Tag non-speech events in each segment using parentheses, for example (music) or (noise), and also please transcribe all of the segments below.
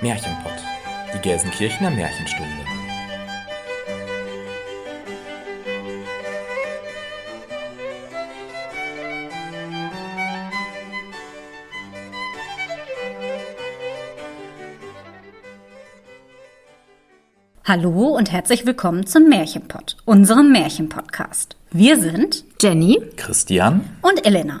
Märchenpott, die Gelsenkirchener Märchenstunde. Hallo und herzlich willkommen zum Märchenpott, unserem Märchenpodcast. Wir sind Jenny Christian und Elena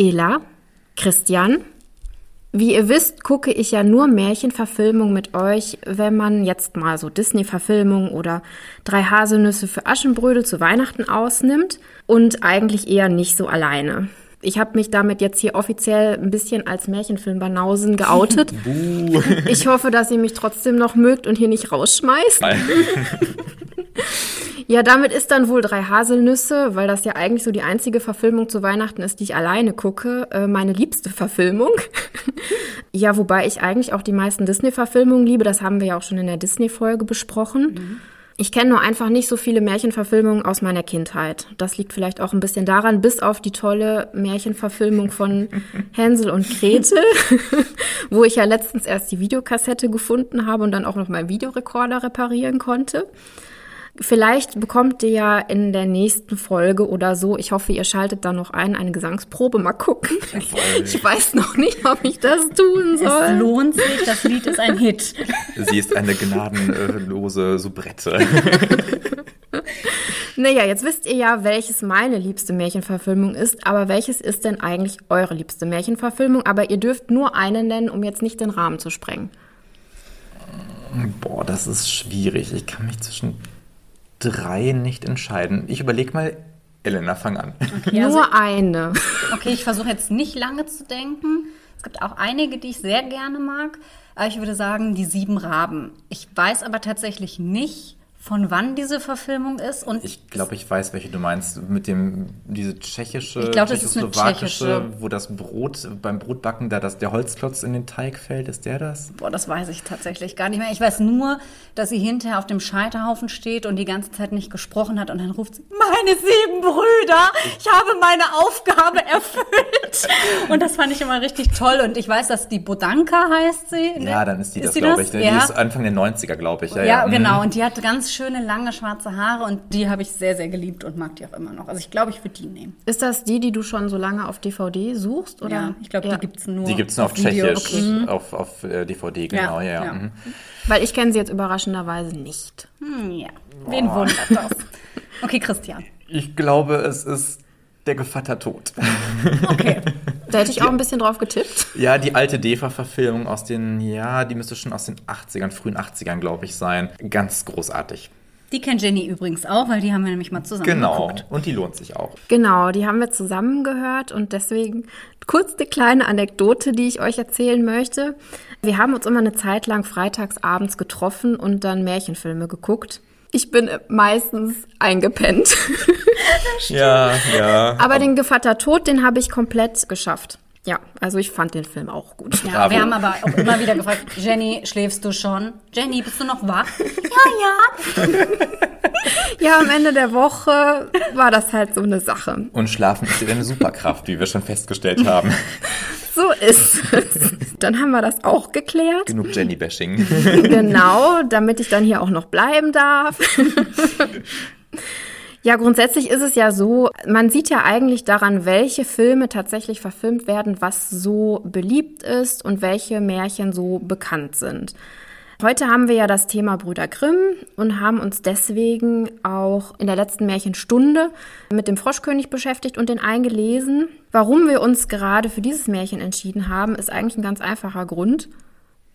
Ela, Christian, wie ihr wisst, gucke ich ja nur Märchenverfilmungen mit euch, wenn man jetzt mal so Disney-Verfilmungen oder drei Haselnüsse für Aschenbrödel zu Weihnachten ausnimmt und eigentlich eher nicht so alleine. Ich habe mich damit jetzt hier offiziell ein bisschen als Märchenfilm-Banausen geoutet. (laughs) ich hoffe, dass ihr mich trotzdem noch mögt und hier nicht rausschmeißt. (laughs) Ja, damit ist dann wohl drei Haselnüsse, weil das ja eigentlich so die einzige Verfilmung zu Weihnachten ist, die ich alleine gucke, äh, meine liebste Verfilmung. (laughs) ja, wobei ich eigentlich auch die meisten Disney-Verfilmungen liebe. Das haben wir ja auch schon in der Disney-Folge besprochen. Mhm. Ich kenne nur einfach nicht so viele Märchenverfilmungen aus meiner Kindheit. Das liegt vielleicht auch ein bisschen daran, bis auf die tolle Märchenverfilmung von (laughs) Hänsel und Gretel, (laughs) wo ich ja letztens erst die Videokassette gefunden habe und dann auch noch meinen Videorekorder reparieren konnte. Vielleicht bekommt ihr ja in der nächsten Folge oder so, ich hoffe, ihr schaltet da noch ein, eine Gesangsprobe, mal gucken. Ich weiß noch nicht, ob ich das tun soll. Es lohnt sich, das Lied ist ein Hit. Sie ist eine gnadenlose Soubrette. (laughs) Naja, jetzt wisst ihr ja, welches meine liebste Märchenverfilmung ist, aber welches ist denn eigentlich eure liebste Märchenverfilmung? Aber ihr dürft nur eine nennen, um jetzt nicht den Rahmen zu sprengen. Boah, das ist schwierig. Ich kann mich zwischen drei nicht entscheiden. Ich überlege mal, Elena, fang an. Okay, also, Nur eine. Okay, ich versuche jetzt nicht lange zu denken. Es gibt auch einige, die ich sehr gerne mag. Aber ich würde sagen, die sieben Raben. Ich weiß aber tatsächlich nicht, von wann diese Verfilmung ist. Und ich glaube, ich weiß, welche du meinst. Mit dem, diese tschechische, ich glaub, das ist eine tschechische, wo das Brot, beim Brotbacken, da das, der Holzklotz in den Teig fällt. Ist der das? Boah, das weiß ich tatsächlich gar nicht mehr. Ich weiß nur, dass sie hinterher auf dem Scheiterhaufen steht und die ganze Zeit nicht gesprochen hat und dann ruft sie, meine sieben Brüder, ich habe meine Aufgabe erfüllt. (laughs) und das fand ich immer richtig toll. Und ich weiß, dass die Bodanka heißt sie. Ja, dann ist die ist das, glaube ich. Ja. Die ist Anfang der 90er, glaube ich. Ja, ja, ja. genau. Mhm. Und die hat ganz schöne, lange, schwarze Haare und die habe ich sehr, sehr geliebt und mag die auch immer noch. Also ich glaube, ich würde die nehmen. Ist das die, die du schon so lange auf DVD suchst? Oder? Ja, ich glaube, ja. die gibt es nur. Die gibt es nur auf, auf Tschechisch, okay. Mhm. auf, auf äh, DVD, genau, ja. ja. Mhm. Weil ich kenne sie jetzt überraschenderweise nicht. Hm, ja, wen Boah. wundert das? Okay, Christian. Ich glaube, es ist der Gevatter tot. Okay. Da hätte ich auch ein bisschen drauf getippt. Ja, die alte DEFA-Verfilmung aus den, ja, die müsste schon aus den 80ern, frühen 80ern, glaube ich, sein. Ganz großartig. Die kennt Jenny übrigens auch, weil die haben wir nämlich mal zusammen genau. geguckt. und die lohnt sich auch. Genau, die haben wir zusammen gehört und deswegen kurz eine kleine Anekdote, die ich euch erzählen möchte. Wir haben uns immer eine Zeit lang freitags abends getroffen und dann Märchenfilme geguckt. Ich bin meistens eingepennt. ja, ja. Aber den Gevatter Tod, den habe ich komplett geschafft. Ja, also ich fand den Film auch gut. Ja, wir haben aber auch immer wieder gefragt, (laughs) Jenny, schläfst du schon? Jenny, bist du noch wach? ja, ja. (laughs) ja, am Ende der Woche war das halt so eine Sache. Und Schlafen ist eine Superkraft, wie wir schon festgestellt haben. (laughs) so ist es. Dann haben wir das auch geklärt. Genug Jenny-Bashing. genau, damit ich dann hier auch noch bleiben darf. Ja, grundsätzlich ist es ja so, man sieht ja eigentlich daran, welche Filme tatsächlich verfilmt werden, was so beliebt ist und welche Märchen so bekannt sind. Heute haben wir ja das Thema Brüder Grimm und haben uns deswegen auch in der letzten Märchenstunde mit dem Froschkönig beschäftigt und den eingelesen. Warum wir uns gerade für dieses Märchen entschieden haben, ist eigentlich ein ganz einfacher Grund.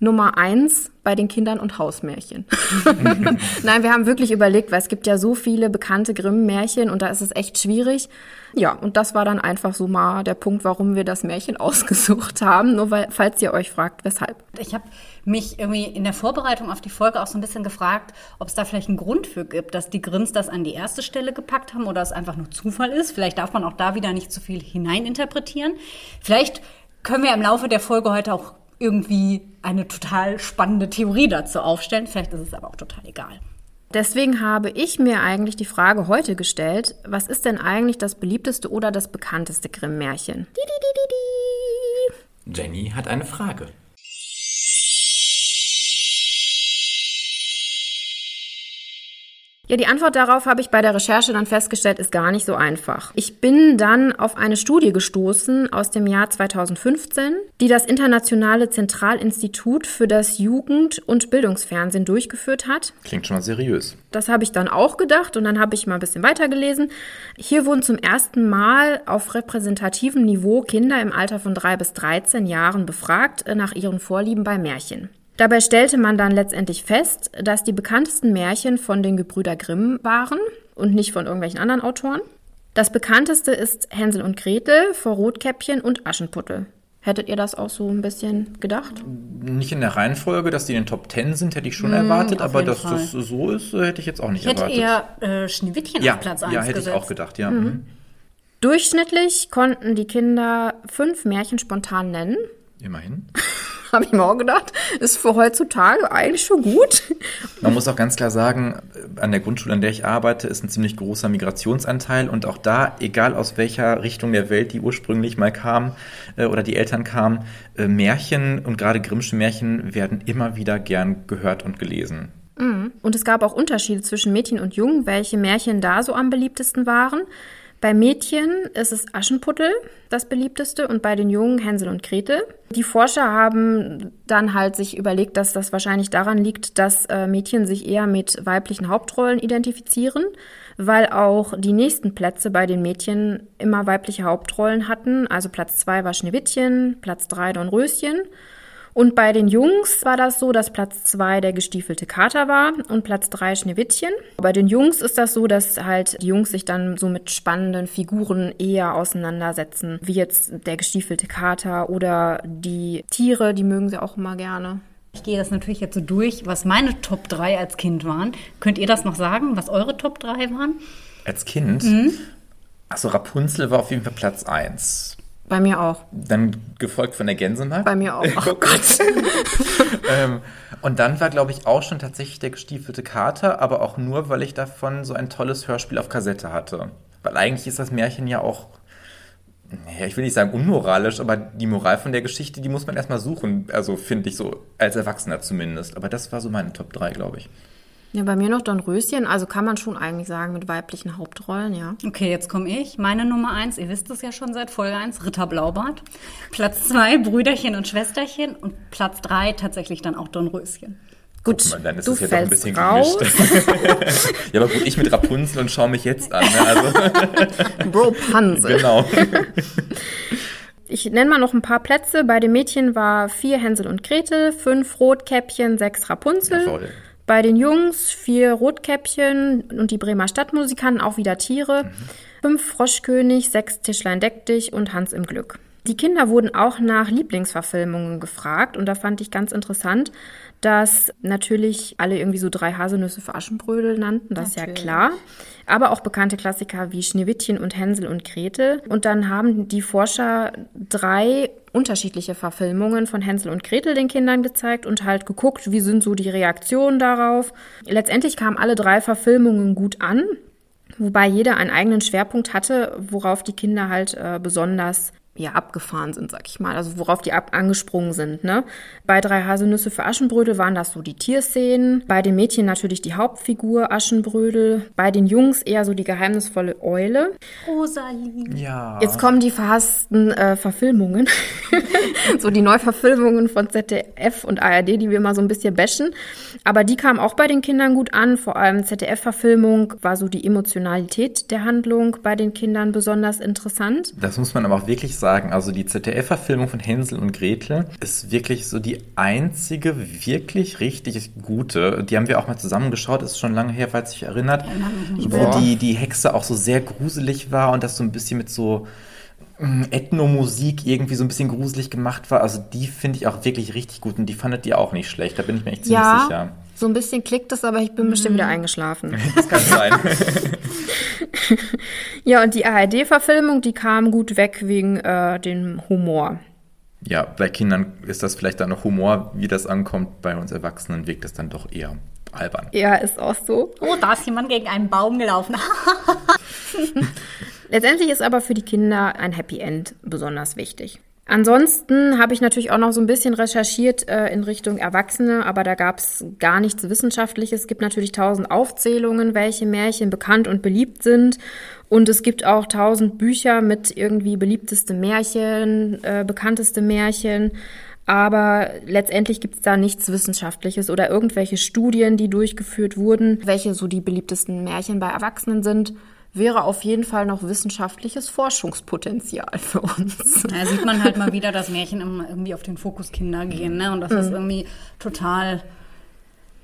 Nummer eins bei den Kindern und Hausmärchen. (laughs) Nein, wir haben wirklich überlegt, weil es gibt ja so viele bekannte Grimm-Märchen und da ist es echt schwierig. Ja, und das war dann einfach so mal der Punkt, warum wir das Märchen (laughs) ausgesucht haben. Nur weil, falls ihr euch fragt, weshalb. Ich habe mich irgendwie in der Vorbereitung auf die Folge auch so ein bisschen gefragt, ob es da vielleicht einen Grund für gibt, dass die Grimms das an die erste Stelle gepackt haben oder es einfach nur Zufall ist. Vielleicht darf man auch da wieder nicht zu viel hineininterpretieren. Vielleicht können wir im Laufe der Folge heute auch irgendwie eine total spannende Theorie dazu aufstellen. Vielleicht ist es aber auch total egal. Deswegen habe ich mir eigentlich die Frage heute gestellt, was ist denn eigentlich das beliebteste oder das bekannteste Grimm-Märchen? Jenny hat eine Frage. Ja, die Antwort darauf habe ich bei der Recherche dann festgestellt, ist gar nicht so einfach. Ich bin dann auf eine Studie gestoßen aus dem Jahr 2015, die das Internationale Zentralinstitut für das Jugend- und Bildungsfernsehen durchgeführt hat. Klingt schon mal seriös. Das habe ich dann auch gedacht und dann habe ich mal ein bisschen weitergelesen. Hier wurden zum ersten Mal auf repräsentativem Niveau Kinder im Alter von drei bis 13 Jahren befragt nach ihren Vorlieben bei Märchen. Dabei stellte man dann letztendlich fest, dass die bekanntesten Märchen von den Gebrüder Grimm waren und nicht von irgendwelchen anderen Autoren. Das bekannteste ist Hänsel und Gretel vor Rotkäppchen und Aschenputtel. Hättet ihr das auch so ein bisschen gedacht? Nicht in der Reihenfolge, dass die in den Top Ten sind, hätte ich schon erwartet, aber dass Fall. das so ist, hätte ich jetzt auch nicht Ich hätte erwartet. eher äh, Schneewittchen ja, auf Platz 1 ja, hätte gesetzt. ich auch gedacht, ja. Mhm. Durchschnittlich konnten die Kinder fünf Märchen spontan nennen. Immerhin. (laughs) Habe ich mir auch gedacht. Ist für heutzutage eigentlich schon gut. Man muss auch ganz klar sagen, an der Grundschule, an der ich arbeite, ist ein ziemlich großer Migrationsanteil und auch da, egal aus welcher Richtung der Welt die ursprünglich mal kam äh, oder die Eltern kamen, äh, Märchen und gerade Grimmsche Märchen werden immer wieder gern gehört und gelesen. Und es gab auch Unterschiede zwischen Mädchen und Jungen, welche Märchen da so am beliebtesten waren. Bei Mädchen ist es Aschenputtel das beliebteste und bei den Jungen Hänsel und Gretel. Die Forscher haben dann halt sich überlegt, dass das wahrscheinlich daran liegt, dass äh, Mädchen sich eher mit weiblichen Hauptrollen identifizieren, weil auch die nächsten Plätze bei den Mädchen immer weibliche Hauptrollen hatten. Also Platz zwei war Schneewittchen, Platz drei Dornröschen. Und bei den Jungs war das so, dass Platz zwei der gestiefelte Kater war und Platz drei Schneewittchen. Bei den Jungs ist das so, dass halt die Jungs sich dann so mit spannenden Figuren eher auseinandersetzen, wie jetzt der gestiefelte Kater oder die Tiere, die mögen sie auch immer gerne. Ich gehe das natürlich jetzt so durch, was meine Top 3 als Kind waren. Könnt ihr das noch sagen, was eure Top 3 waren? Als Kind, also Rapunzel war auf jeden Fall Platz 1. Bei mir auch. Dann gefolgt von der Gänsemarkt. Bei mir auch. Oh (laughs) Gott. (laughs) ähm, und dann war, glaube ich, auch schon tatsächlich der gestiefelte Kater, aber auch nur, weil ich davon so ein tolles Hörspiel auf Kassette hatte. Weil eigentlich ist das Märchen ja auch, ja, ich will nicht sagen unmoralisch, aber die Moral von der Geschichte, die muss man erstmal suchen. Also finde ich so, als Erwachsener zumindest. Aber das war so meine Top 3, glaube ich. Ja, bei mir noch Dornröschen. Also kann man schon eigentlich sagen mit weiblichen Hauptrollen, ja. Okay, jetzt komme ich. Meine Nummer 1, ihr wisst es ja schon seit Folge 1, Ritter Blaubart. Platz 2, Brüderchen und Schwesterchen. Und Platz 3 tatsächlich dann auch Dornröschen. Gut, Guck mal, dann ist du es ja doch ein fällst bisschen raus. gemischt. (laughs) ja, aber gut, ich mit Rapunzel und schaue mich jetzt an. Ne? Also, (laughs) Bro Pansel. genau. (laughs) Ich nenne mal noch ein paar Plätze. Bei den Mädchen war vier Hänsel und Gretel, fünf Rotkäppchen, sechs Rapunzel. Jawohl. Bei den Jungs vier Rotkäppchen und die Bremer Stadtmusikanten, auch wieder Tiere. Fünf Froschkönig, sechs Tischlein deck dich und Hans im Glück. Die Kinder wurden auch nach Lieblingsverfilmungen gefragt und da fand ich ganz interessant, dass natürlich alle irgendwie so drei Haselnüsse für Aschenbrödel nannten, das ist ja Natürlich. klar. Aber auch bekannte Klassiker wie Schneewittchen und Hänsel und Gretel. Und dann haben die Forscher drei unterschiedliche Verfilmungen von Hänsel und Gretel den Kindern gezeigt und halt geguckt, wie sind so die Reaktionen darauf. Letztendlich kamen alle drei Verfilmungen gut an, wobei jeder einen eigenen Schwerpunkt hatte, worauf die Kinder halt äh, besonders ja, abgefahren sind, sag ich mal, also worauf die ab angesprungen sind. Ne? Bei drei Haselnüsse für Aschenbrödel waren das so die Tierszenen, bei den Mädchen natürlich die Hauptfigur Aschenbrödel, bei den Jungs eher so die geheimnisvolle Eule. Rosalie. Ja. Jetzt kommen die verhassten äh, Verfilmungen, (laughs) so die Neuverfilmungen von ZDF und ARD, die wir mal so ein bisschen bashen. Aber die kamen auch bei den Kindern gut an. Vor allem ZDF-Verfilmung war so die Emotionalität der Handlung bei den Kindern besonders interessant. Das muss man aber auch wirklich sagen. Also die ZDF-Verfilmung von Hänsel und Gretel ist wirklich so die einzige wirklich richtig gute. Die haben wir auch mal zusammengeschaut, ist schon lange her, falls sich erinnert. Wo die, die Hexe auch so sehr gruselig war und das so ein bisschen mit so mm, Ethnomusik irgendwie so ein bisschen gruselig gemacht war. Also die finde ich auch wirklich richtig gut und die fandet ihr auch nicht schlecht. Da bin ich mir echt ziemlich Ja, sicher. So ein bisschen klickt es, aber ich bin bestimmt wieder eingeschlafen. (laughs) Das kann sein. (laughs) Ja, und die ARD-Verfilmung, die kam gut weg wegen äh, dem Humor. ja, bei Kindern ist das vielleicht dann noch Humor, wie das ankommt. Bei uns Erwachsenen wirkt das dann doch eher albern. Ja, ist auch so. Oh, da ist jemand gegen einen Baum gelaufen. (laughs) Letztendlich ist aber für die Kinder ein Happy End besonders wichtig. Ansonsten habe ich natürlich auch noch so ein bisschen recherchiert äh, in Richtung Erwachsene, aber da gab es gar nichts Wissenschaftliches. Es gibt natürlich tausend Aufzählungen, welche Märchen bekannt und beliebt sind. Und es gibt auch tausend Bücher mit irgendwie beliebteste Märchen, äh, bekannteste Märchen. Aber letztendlich gibt es da nichts Wissenschaftliches oder irgendwelche Studien, die durchgeführt wurden, welche so die beliebtesten Märchen bei Erwachsenen sind wäre auf jeden Fall noch wissenschaftliches Forschungspotenzial für uns. Da sieht man halt mal wieder, dass Märchen immer irgendwie auf den Fokus Kinder gehen, ne? Und dass das irgendwie total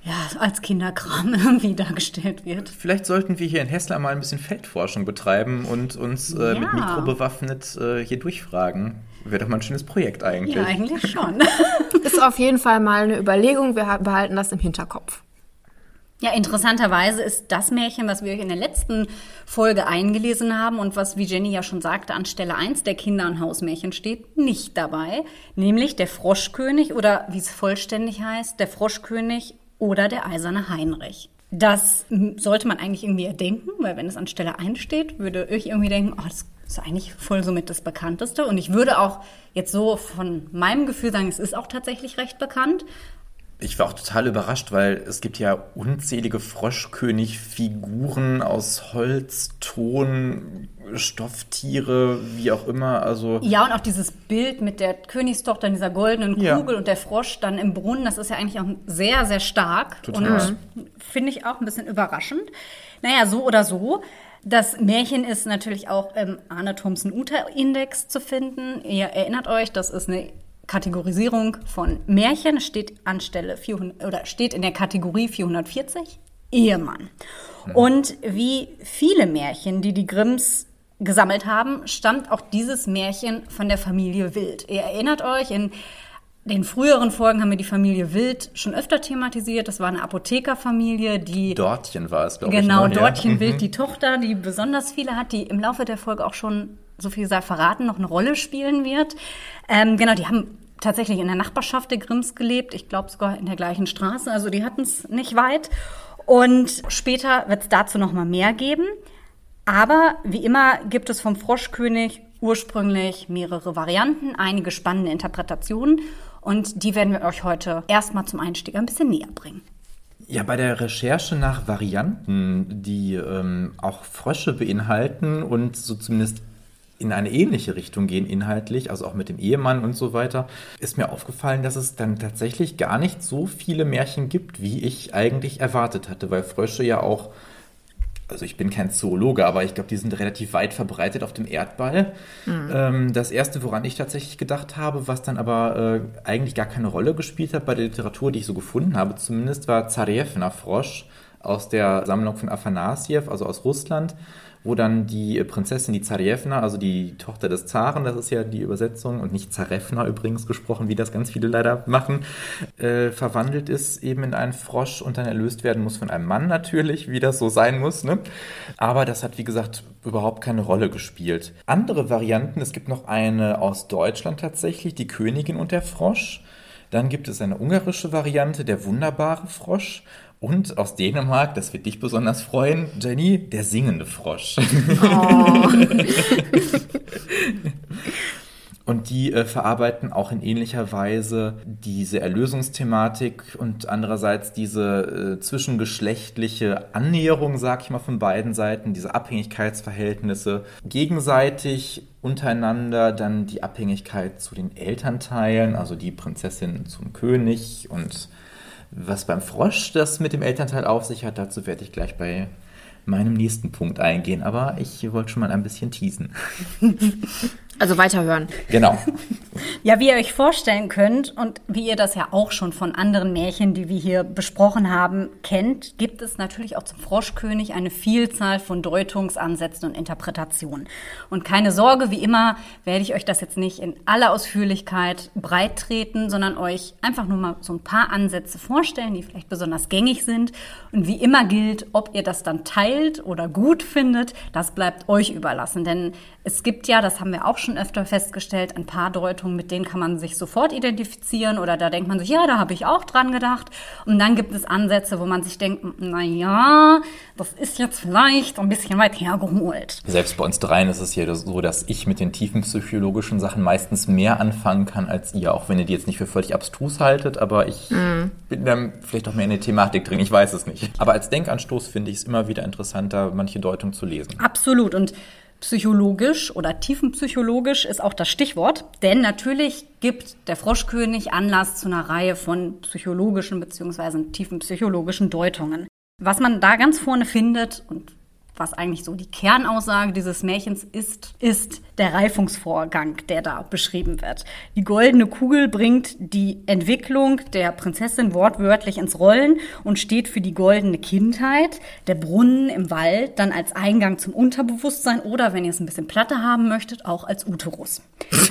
ja, als Kinderkram (laughs) irgendwie dargestellt wird. Vielleicht sollten wir hier in Hessler mal ein bisschen Feldforschung betreiben und uns äh, mit Ja. Mikro bewaffnet äh, hier durchfragen. Wäre doch mal ein schönes Projekt eigentlich. Ja, eigentlich schon. (laughs) (laughs) Ist auf jeden Fall mal eine Überlegung. Wir behalten das im Hinterkopf. Ja, interessanterweise ist das Märchen, was wir euch in der letzten Folge eingelesen haben und was, wie Jenny ja schon sagte, an Stelle 1 der Kinder- und Hausmärchen steht, nicht dabei. Nämlich der Froschkönig oder wie es vollständig heißt, der Froschkönig oder der eiserne Heinrich. Das sollte man eigentlich irgendwie erdenken, weil wenn es an Stelle 1 steht, würde ich irgendwie denken, oh, das ist eigentlich voll somit das Bekannteste. Und ich würde auch jetzt so von meinem Gefühl sagen, es ist auch tatsächlich recht bekannt. Ich war auch total überrascht, weil es gibt ja unzählige Froschkönig-Figuren aus Holz, Ton, Stofftiere, wie auch immer. Also Ja, und auch dieses Bild mit der Königstochter in dieser goldenen Ja. Kugel und der Frosch dann im Brunnen, das ist ja eigentlich auch sehr, sehr stark. Total. Und finde ich auch ein bisschen überraschend. Naja, so oder so. Das Märchen ist natürlich auch im Arne Thompson-Uter-Index zu finden. Ihr erinnert euch, das ist eine Kategorisierung von Märchen. Steht anstelle 400, oder steht in der Kategorie 440 Ehemann. Und wie viele Märchen, die die Grimms gesammelt haben, stammt auch dieses Märchen von der Familie Wild. Ihr erinnert euch, in den früheren Folgen haben wir die Familie Wild schon öfter thematisiert. Das war eine Apothekerfamilie, die Dortchen war es, glaube Genau, ich. ne? Dortchen Ja. Wild, die Tochter, die besonders viele hat, die im Laufe der Folge auch schon, so viel sei verraten, noch eine Rolle spielen wird. Ähm, genau, die haben tatsächlich in der Nachbarschaft der Grimms gelebt. Ich glaube sogar in der gleichen Straße. Also die hatten es nicht weit. Und später wird es dazu noch mal mehr geben. Aber wie immer gibt es vom Froschkönig ursprünglich mehrere Varianten, einige spannende Interpretationen. Und die werden wir euch heute erstmal zum Einstieg ein bisschen näher bringen. Ja, bei der Recherche nach Varianten, die ähm, auch Frösche beinhalten und so zumindest in eine ähnliche Richtung gehen inhaltlich, also auch mit dem Ehemann und so weiter, ist mir aufgefallen, dass es dann tatsächlich gar nicht so viele Märchen gibt, wie ich eigentlich erwartet hatte, weil Frösche ja auch, also ich bin kein Zoologe, aber ich glaube, die sind relativ weit verbreitet auf dem Erdball. Ähm, das erste, woran ich tatsächlich gedacht habe, was dann aber äh, eigentlich gar keine Rolle gespielt hat bei der Literatur, die ich so gefunden habe, zumindest war Zarevna Frosch aus der Sammlung von Afanasiev, also aus Russland, wo dann die äh, Prinzessin, die Zarevna, also die Tochter des Zaren, das ist ja die Übersetzung und nicht Zarevna übrigens gesprochen, wie das ganz viele leider machen, äh, verwandelt ist eben in einen Frosch und dann erlöst werden muss von einem Mann natürlich, wie das so sein muss. Ne? Aber das hat, wie gesagt, überhaupt keine Rolle gespielt. Andere Varianten, es gibt noch eine aus Deutschland tatsächlich, die Königin und der Frosch. Dann gibt es eine ungarische Variante, der wunderbare Frosch. Und aus Dänemark, das wird dich besonders freuen, Jenny, der singende Frosch. Und die äh, verarbeiten auch in ähnlicher Weise diese Erlösungsthematik und andererseits diese äh, zwischengeschlechtliche Annäherung, sag ich mal, von beiden Seiten, diese Abhängigkeitsverhältnisse gegenseitig untereinander, dann die Abhängigkeit zu den Elternteilen, also die Prinzessin zum König und was beim Frosch das mit dem Elternteil auf sich hat, dazu werde ich gleich bei meinem nächsten Punkt eingehen. Aber ich wollte schon mal ein bisschen teasen. (laughs) Also weiterhören. Genau. (laughs) Ja, wie ihr euch vorstellen könnt und wie ihr das ja auch schon von anderen Märchen, die wir hier besprochen haben, kennt, gibt es natürlich auch zum Froschkönig eine Vielzahl von Deutungsansätzen und Interpretationen. Und keine Sorge, wie immer werde ich euch das jetzt nicht in aller Ausführlichkeit breit treten, sondern euch einfach nur mal so ein paar Ansätze vorstellen, die vielleicht besonders gängig sind. Und wie immer gilt, ob ihr das dann teilt oder gut findet, das bleibt euch überlassen. Denn es gibt ja, das haben wir auch schon öfter festgestellt, ein paar Deutungen, mit denen kann man sich sofort identifizieren oder da denkt man sich, ja, da habe ich auch dran gedacht. Und dann gibt es Ansätze, wo man sich denkt, na ja, das ist jetzt vielleicht ein bisschen weit hergeholt. Selbst bei uns dreien ist es hier so, dass ich mit den tiefen psychologischen Sachen meistens mehr anfangen kann als ihr, auch wenn ihr die jetzt nicht für völlig abstrus haltet, aber ich mm. bin dann vielleicht auch mehr in die Thematik drin, ich weiß es nicht. Aber als Denkanstoß finde ich es immer wieder interessanter, manche Deutungen zu lesen. Absolut und Psychologisch oder tiefenpsychologisch ist auch das Stichwort, denn natürlich gibt der Froschkönig Anlass zu einer Reihe von psychologischen bzw. tiefenpsychologischen Deutungen. Was man da ganz vorne findet und was eigentlich so die Kernaussage dieses Märchens ist, ist der Reifungsvorgang, der da beschrieben wird. Die goldene Kugel bringt die Entwicklung der Prinzessin wortwörtlich ins Rollen und steht für die goldene Kindheit. Der Brunnen im Wald dann als Eingang zum Unterbewusstsein oder, wenn ihr es ein bisschen platter haben möchtet, auch als Uterus. (laughs)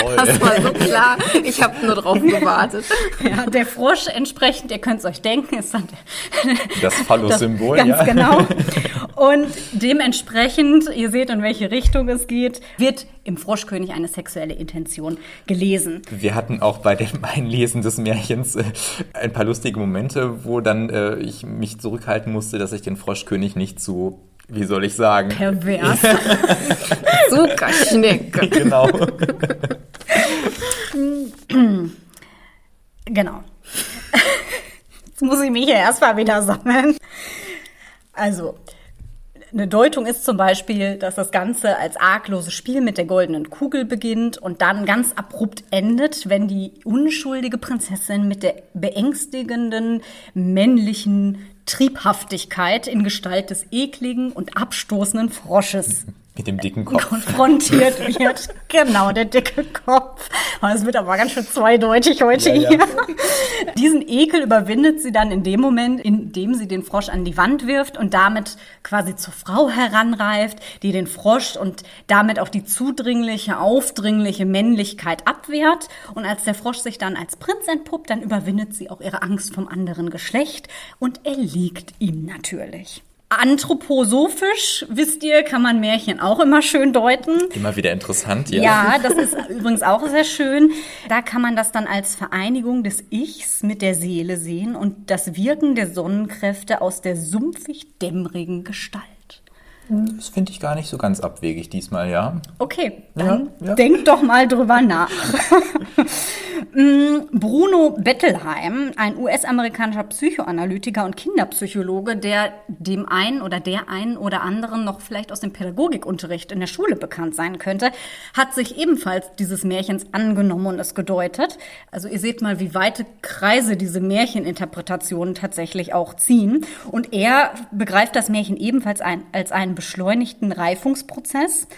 Toll. Das war so klar. Ich habe nur drauf gewartet. (laughs) Ja, der Frosch entsprechend, ihr könnt es euch denken, ist dann (laughs) das Phallus-Symbol. Ganz ja. genau. Und dementsprechend, ihr seht, in welche Richtung es geht, wird im Froschkönig eine sexuelle Intention gelesen. Wir hatten auch bei dem (laughs) Einlesen des Märchens äh, ein paar lustige Momente, wo dann äh, ich mich zurückhalten musste, dass ich den Froschkönig nicht zu wie soll ich sagen? Pervers. (laughs) Zuckerschnecke. genau. (clears throat) genau. (laughs) Jetzt muss ich mich hier erstmal wieder sammeln. Also, eine Deutung ist zum Beispiel, dass das Ganze als argloses Spiel mit der goldenen Kugel beginnt und dann ganz abrupt endet, wenn die unschuldige Prinzessin mit der beängstigenden männlichen Triebhaftigkeit in Gestalt des ekligen und abstoßenden Frosches mit dem dicken Kopf. Konfrontiert (laughs) wird. genau, der dicke Kopf. Es wird aber ganz schön zweideutig heute ja, hier. Ja. (laughs) Diesen Ekel überwindet sie dann in dem Moment, in dem sie den Frosch an die Wand wirft und damit quasi zur Frau heranreift, die den Frosch und damit auch die zudringliche, aufdringliche Männlichkeit abwehrt. Und als der Frosch sich dann als Prinz entpuppt, dann überwindet sie auch ihre Angst vom anderen Geschlecht und erliegt ihm natürlich. Anthroposophisch, wisst ihr, kann man Märchen auch immer schön deuten. Immer wieder interessant, ja. Ja, das ist übrigens auch sehr schön. Da kann man das dann als Vereinigung des Ichs mit der Seele sehen und das Wirken der Sonnenkräfte aus der sumpfig dämmerigen Gestalt. Das finde ich gar nicht so ganz abwegig diesmal, ja. Okay, dann ja, ja. denkt doch mal drüber nach. (laughs) Mm, Bruno Bettelheim, ein US-amerikanischer Psychoanalytiker und Kinderpsychologe, der dem einen oder der einen oder anderen noch vielleicht aus dem Pädagogikunterricht in der Schule bekannt sein könnte, hat sich ebenfalls dieses Märchens angenommen und es gedeutet. Also ihr seht mal, wie weite Kreise diese Märcheninterpretationen tatsächlich auch ziehen. Und er begreift das Märchen ebenfalls ein, als einen beschleunigten Reifungsprozess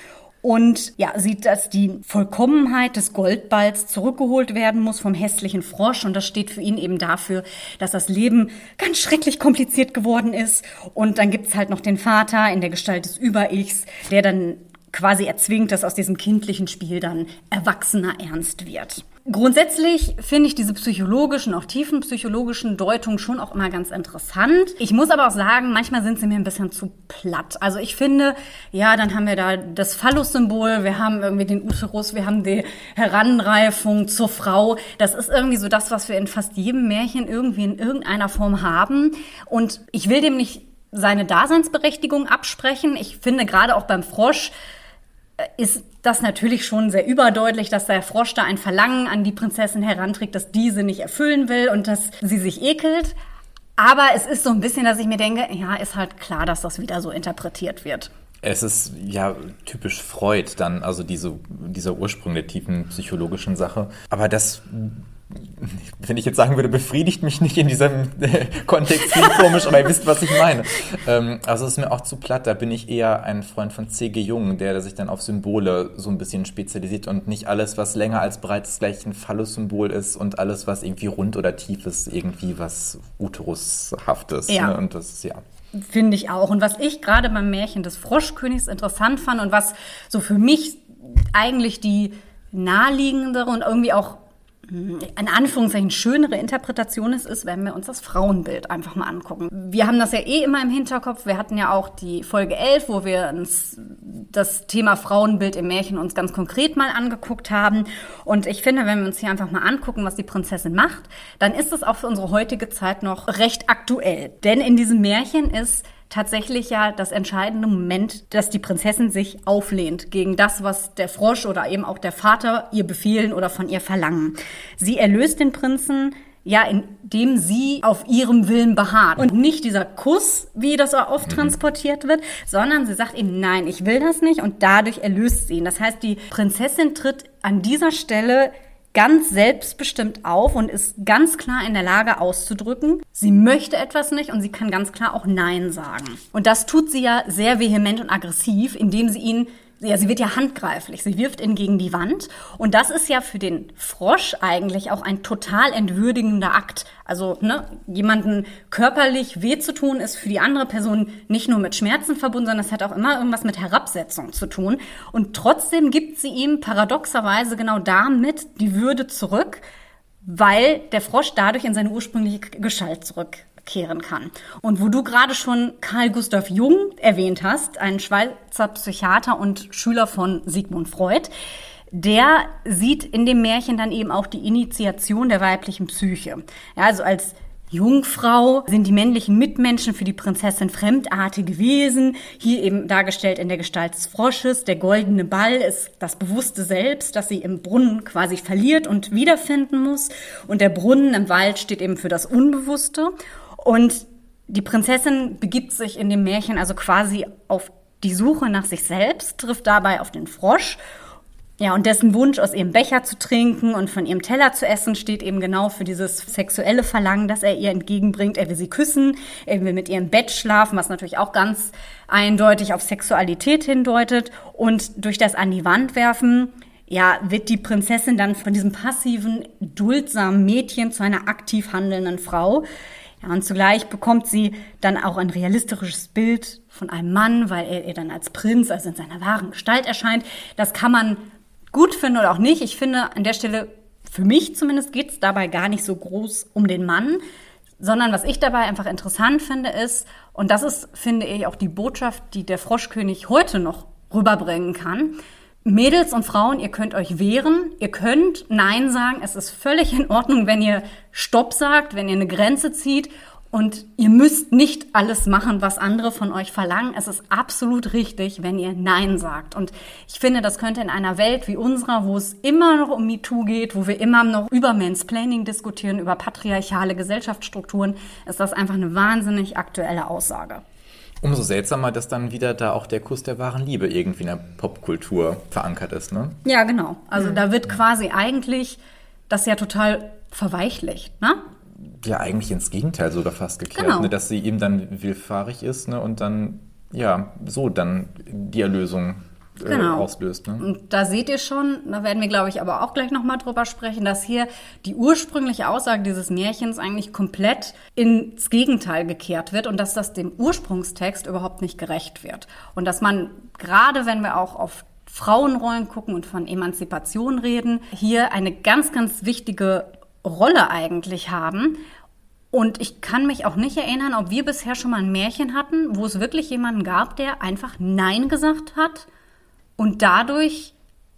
und ja, sieht, dass die Vollkommenheit des Goldballs zurückgeholt werden muss vom hässlichen Frosch. Und das steht für ihn eben dafür, dass das Leben ganz schrecklich kompliziert geworden ist. Und dann gibt's halt noch den Vater in der Gestalt des Über-Ichs, der dann quasi erzwingt, dass aus diesem kindlichen Spiel dann erwachsener Ernst wird. Grundsätzlich finde ich diese psychologischen, auch tiefen psychologischen Deutungen schon auch immer ganz interessant. Ich muss aber auch sagen, manchmal sind sie mir ein bisschen zu platt. Also ich finde, ja, dann haben wir da das Phallus-Symbol, wir haben irgendwie den Uterus, wir haben die Heranreifung zur Frau. Das ist irgendwie so das, was wir in fast jedem Märchen irgendwie in irgendeiner Form haben. Und ich will dem nicht seine Daseinsberechtigung absprechen. Ich finde gerade auch beim Frosch, ist das natürlich schon sehr überdeutlich, dass der Frosch da ein Verlangen an die Prinzessin heranträgt, dass diese nicht erfüllen will und dass sie sich ekelt. Aber es ist so ein bisschen, dass ich mir denke, ja, ist halt klar, dass das wieder so interpretiert wird. Es ist ja typisch Freud dann, also diese, dieser Ursprung der tiefen psychologischen Sache. Aber das wenn ich jetzt sagen würde, befriedigt mich nicht in diesem äh, Kontext, klingt komisch, aber ihr wisst, was ich meine. Ähm, also es ist mir auch zu platt, da bin ich eher ein Freund von C.G. Jung, der sich dann auf Symbole so ein bisschen spezialisiert und nicht alles, was länger als breit ist, gleich ein Phallus-Symbol ist und alles, was irgendwie rund oder tief ist, irgendwie was Uterushaftes. Ja. Ne? Und das ja. Finde ich auch. Und was ich gerade beim Märchen des Froschkönigs interessant fand und was so für mich eigentlich die naheliegendere und irgendwie auch in Anführungszeichen schönere Interpretation ist, ist, wenn wir uns das Frauenbild einfach mal angucken. Wir haben das ja eh immer im Hinterkopf. Wir hatten ja auch die Folge 11, wo wir uns das Thema Frauenbild im Märchen uns ganz konkret mal angeguckt haben. Und ich finde, wenn wir uns hier einfach mal angucken, was die Prinzessin macht, dann ist es auch für unsere heutige Zeit noch recht aktuell. Denn in diesem Märchen ist tatsächlich ja das entscheidende Moment, dass die Prinzessin sich auflehnt gegen das, was der Frosch oder eben auch der Vater ihr befehlen oder von ihr verlangen. Sie erlöst den Prinzen ja, indem sie auf ihrem Willen beharrt. Und nicht dieser Kuss, wie das oft mhm. transportiert wird, sondern sie sagt ihm, nein, ich will das nicht und dadurch erlöst sie ihn. Das heißt, die Prinzessin tritt an dieser Stelle ganz selbstbestimmt auf und ist ganz klar in der Lage auszudrücken, sie möchte etwas nicht und sie kann ganz klar auch Nein sagen. Und das tut sie ja sehr vehement und aggressiv, indem sie ihn ja, sie wird ja handgreiflich. Sie wirft ihn gegen die Wand. Und das ist ja für den Frosch eigentlich auch ein total entwürdigender Akt. Also, ne, jemanden körperlich weh zu tun, ist für die andere Person nicht nur mit Schmerzen verbunden, sondern es hat auch immer irgendwas mit Herabsetzung zu tun. Und trotzdem gibt sie ihm paradoxerweise genau damit die Würde zurück, weil der Frosch dadurch in seine ursprüngliche Gestalt zurück kehren kann. Und wo du gerade schon Karl Gustav Jung erwähnt hast, ein Schweizer Psychiater und Schüler von Sigmund Freud, der sieht in dem Märchen dann eben auch die Initiation der weiblichen Psyche. Ja, also als Jungfrau sind die männlichen Mitmenschen für die Prinzessin fremdartige Wesen, hier eben dargestellt in der Gestalt des Frosches. Der goldene Ball ist das bewusste Selbst, das sie im Brunnen quasi verliert und wiederfinden muss. Und der Brunnen im Wald steht eben für das Unbewusste. Und die Prinzessin begibt sich in dem Märchen also quasi auf die Suche nach sich selbst, trifft dabei auf den Frosch. Ja, und dessen Wunsch, aus ihrem Becher zu trinken und von ihrem Teller zu essen, steht eben genau für dieses sexuelle Verlangen, das er ihr entgegenbringt. Er will sie küssen, er will mit ihr im Bett schlafen, was natürlich auch ganz eindeutig auf Sexualität hindeutet. Und durch das an die Wand werfen, ja, wird die Prinzessin dann von diesem passiven, duldsamen Mädchen zu einer aktiv handelnden Frau. Ja, und zugleich bekommt sie dann auch ein realistisches Bild von einem Mann, weil er ihr dann als Prinz, also in seiner wahren Gestalt erscheint. Das kann man gut finden oder auch nicht. Ich finde an der Stelle, für mich zumindest, geht es dabei gar nicht so groß um den Mann, sondern was ich dabei einfach interessant finde ist, und das ist, finde ich, auch die Botschaft, die der Froschkönig heute noch rüberbringen kann, Mädels und Frauen, ihr könnt euch wehren, ihr könnt Nein sagen. Es ist völlig in Ordnung, wenn ihr Stopp sagt, wenn ihr eine Grenze zieht. Und ihr müsst nicht alles machen, was andere von euch verlangen. Es ist absolut richtig, wenn ihr Nein sagt. Und ich finde, das könnte in einer Welt wie unserer, wo es immer noch um MeToo geht, wo wir immer noch über Mansplaining diskutieren, über patriarchale Gesellschaftsstrukturen, ist das einfach eine wahnsinnig aktuelle Aussage. Umso seltsamer, dass dann wieder da auch der Kuss der wahren Liebe irgendwie in der Popkultur verankert ist, ne? Ja, genau. Also mhm. da wird quasi eigentlich das ja total verweichlicht, ne? Ja, eigentlich ins Gegenteil sogar fast gekehrt, genau. ne? dass sie ihm dann willfahrig ist, ne? Und dann, ja, so dann die Erlösung äh, genau. auslöst. Ne? Und da seht ihr schon, da werden wir, glaube ich, aber auch gleich nochmal drüber sprechen, dass hier die ursprüngliche Aussage dieses Märchens eigentlich komplett ins Gegenteil gekehrt wird und dass das dem Ursprungstext überhaupt nicht gerecht wird. Und dass man, gerade wenn wir auch auf Frauenrollen gucken und von Emanzipation reden, hier eine ganz, ganz wichtige Rolle eigentlich haben. Und ich kann mich auch nicht erinnern, ob wir bisher schon mal ein Märchen hatten, wo es wirklich jemanden gab, der einfach Nein gesagt hat und dadurch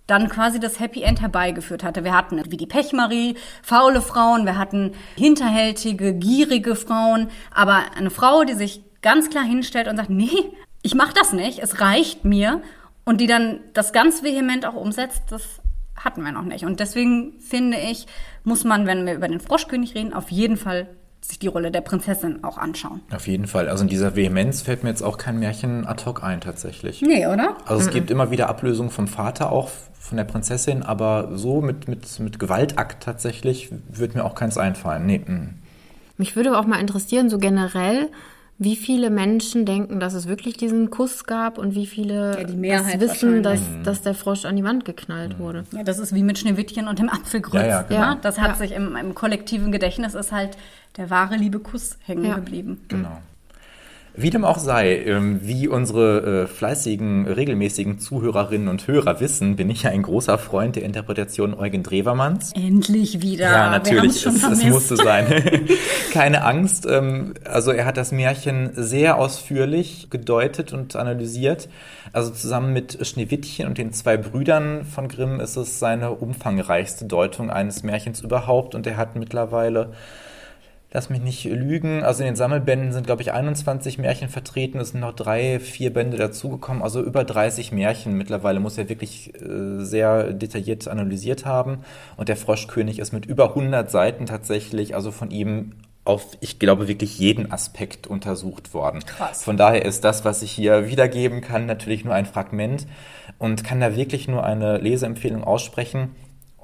dann quasi das Happy End herbeigeführt hatte. Wir hatten wie die Pechmarie, faule Frauen, wir hatten hinterhältige, gierige Frauen, aber eine Frau, die sich ganz klar hinstellt und sagt, nee, ich mach das nicht, es reicht mir Und die dann das ganz vehement auch umsetzt, das hatten wir noch nicht. Und deswegen finde ich, muss man, wenn wir über den Froschkönig reden, auf jeden Fall sich die Rolle der Prinzessin auch anschauen. Auf jeden Fall. Also in dieser Vehemenz fällt mir jetzt auch kein Märchen ad hoc ein, tatsächlich. Nee, oder? Also es gibt immer wieder Ablösungen vom Vater, auch von der Prinzessin, aber so mit, mit, mit Gewaltakt tatsächlich wird mir auch keins einfallen. Nee. mm. Mich würde auch mal interessieren, so generell, wie viele Menschen denken, dass es wirklich diesen Kuss gab und wie viele Ja, das wissen, dass, wahrscheinlich. dass der Frosch an die Wand geknallt wurde. Ja, das ist wie mit Schneewittchen und dem Apfelgrütz. Ja, ja, genau. ne? Das hat Ja. sich im, im kollektiven Gedächtnis ist halt der wahre liebe Kuss hängen Ja. geblieben. Genau. Wie dem auch sei, ähm, wie unsere äh, fleißigen, regelmäßigen Zuhörerinnen und Hörer wissen, bin ich ja ein großer Freund der Interpretation Eugen Drewermanns. Endlich wieder. Ja, natürlich, es, es musste sein. (laughs) Keine Angst. ähm, Also er hat das Märchen sehr ausführlich gedeutet und analysiert. Also zusammen mit Schneewittchen und den zwei Brüdern von Grimm ist es seine umfangreichste Deutung eines Märchens überhaupt. Und er hat mittlerweile, lass mich nicht lügen, also in den Sammelbänden sind, glaube ich, 21 Märchen vertreten. Es sind noch drei, vier Bände dazugekommen. Also über 30 Märchen mittlerweile muss er wirklich äh, sehr detailliert analysiert haben. Und der Froschkönig ist mit über 100 Seiten tatsächlich, also von ihm auf, ich glaube, wirklich jeden Aspekt untersucht worden. Krass. Von daher ist das, was ich hier wiedergeben kann, natürlich nur ein Fragment und kann da wirklich nur eine Leseempfehlung aussprechen.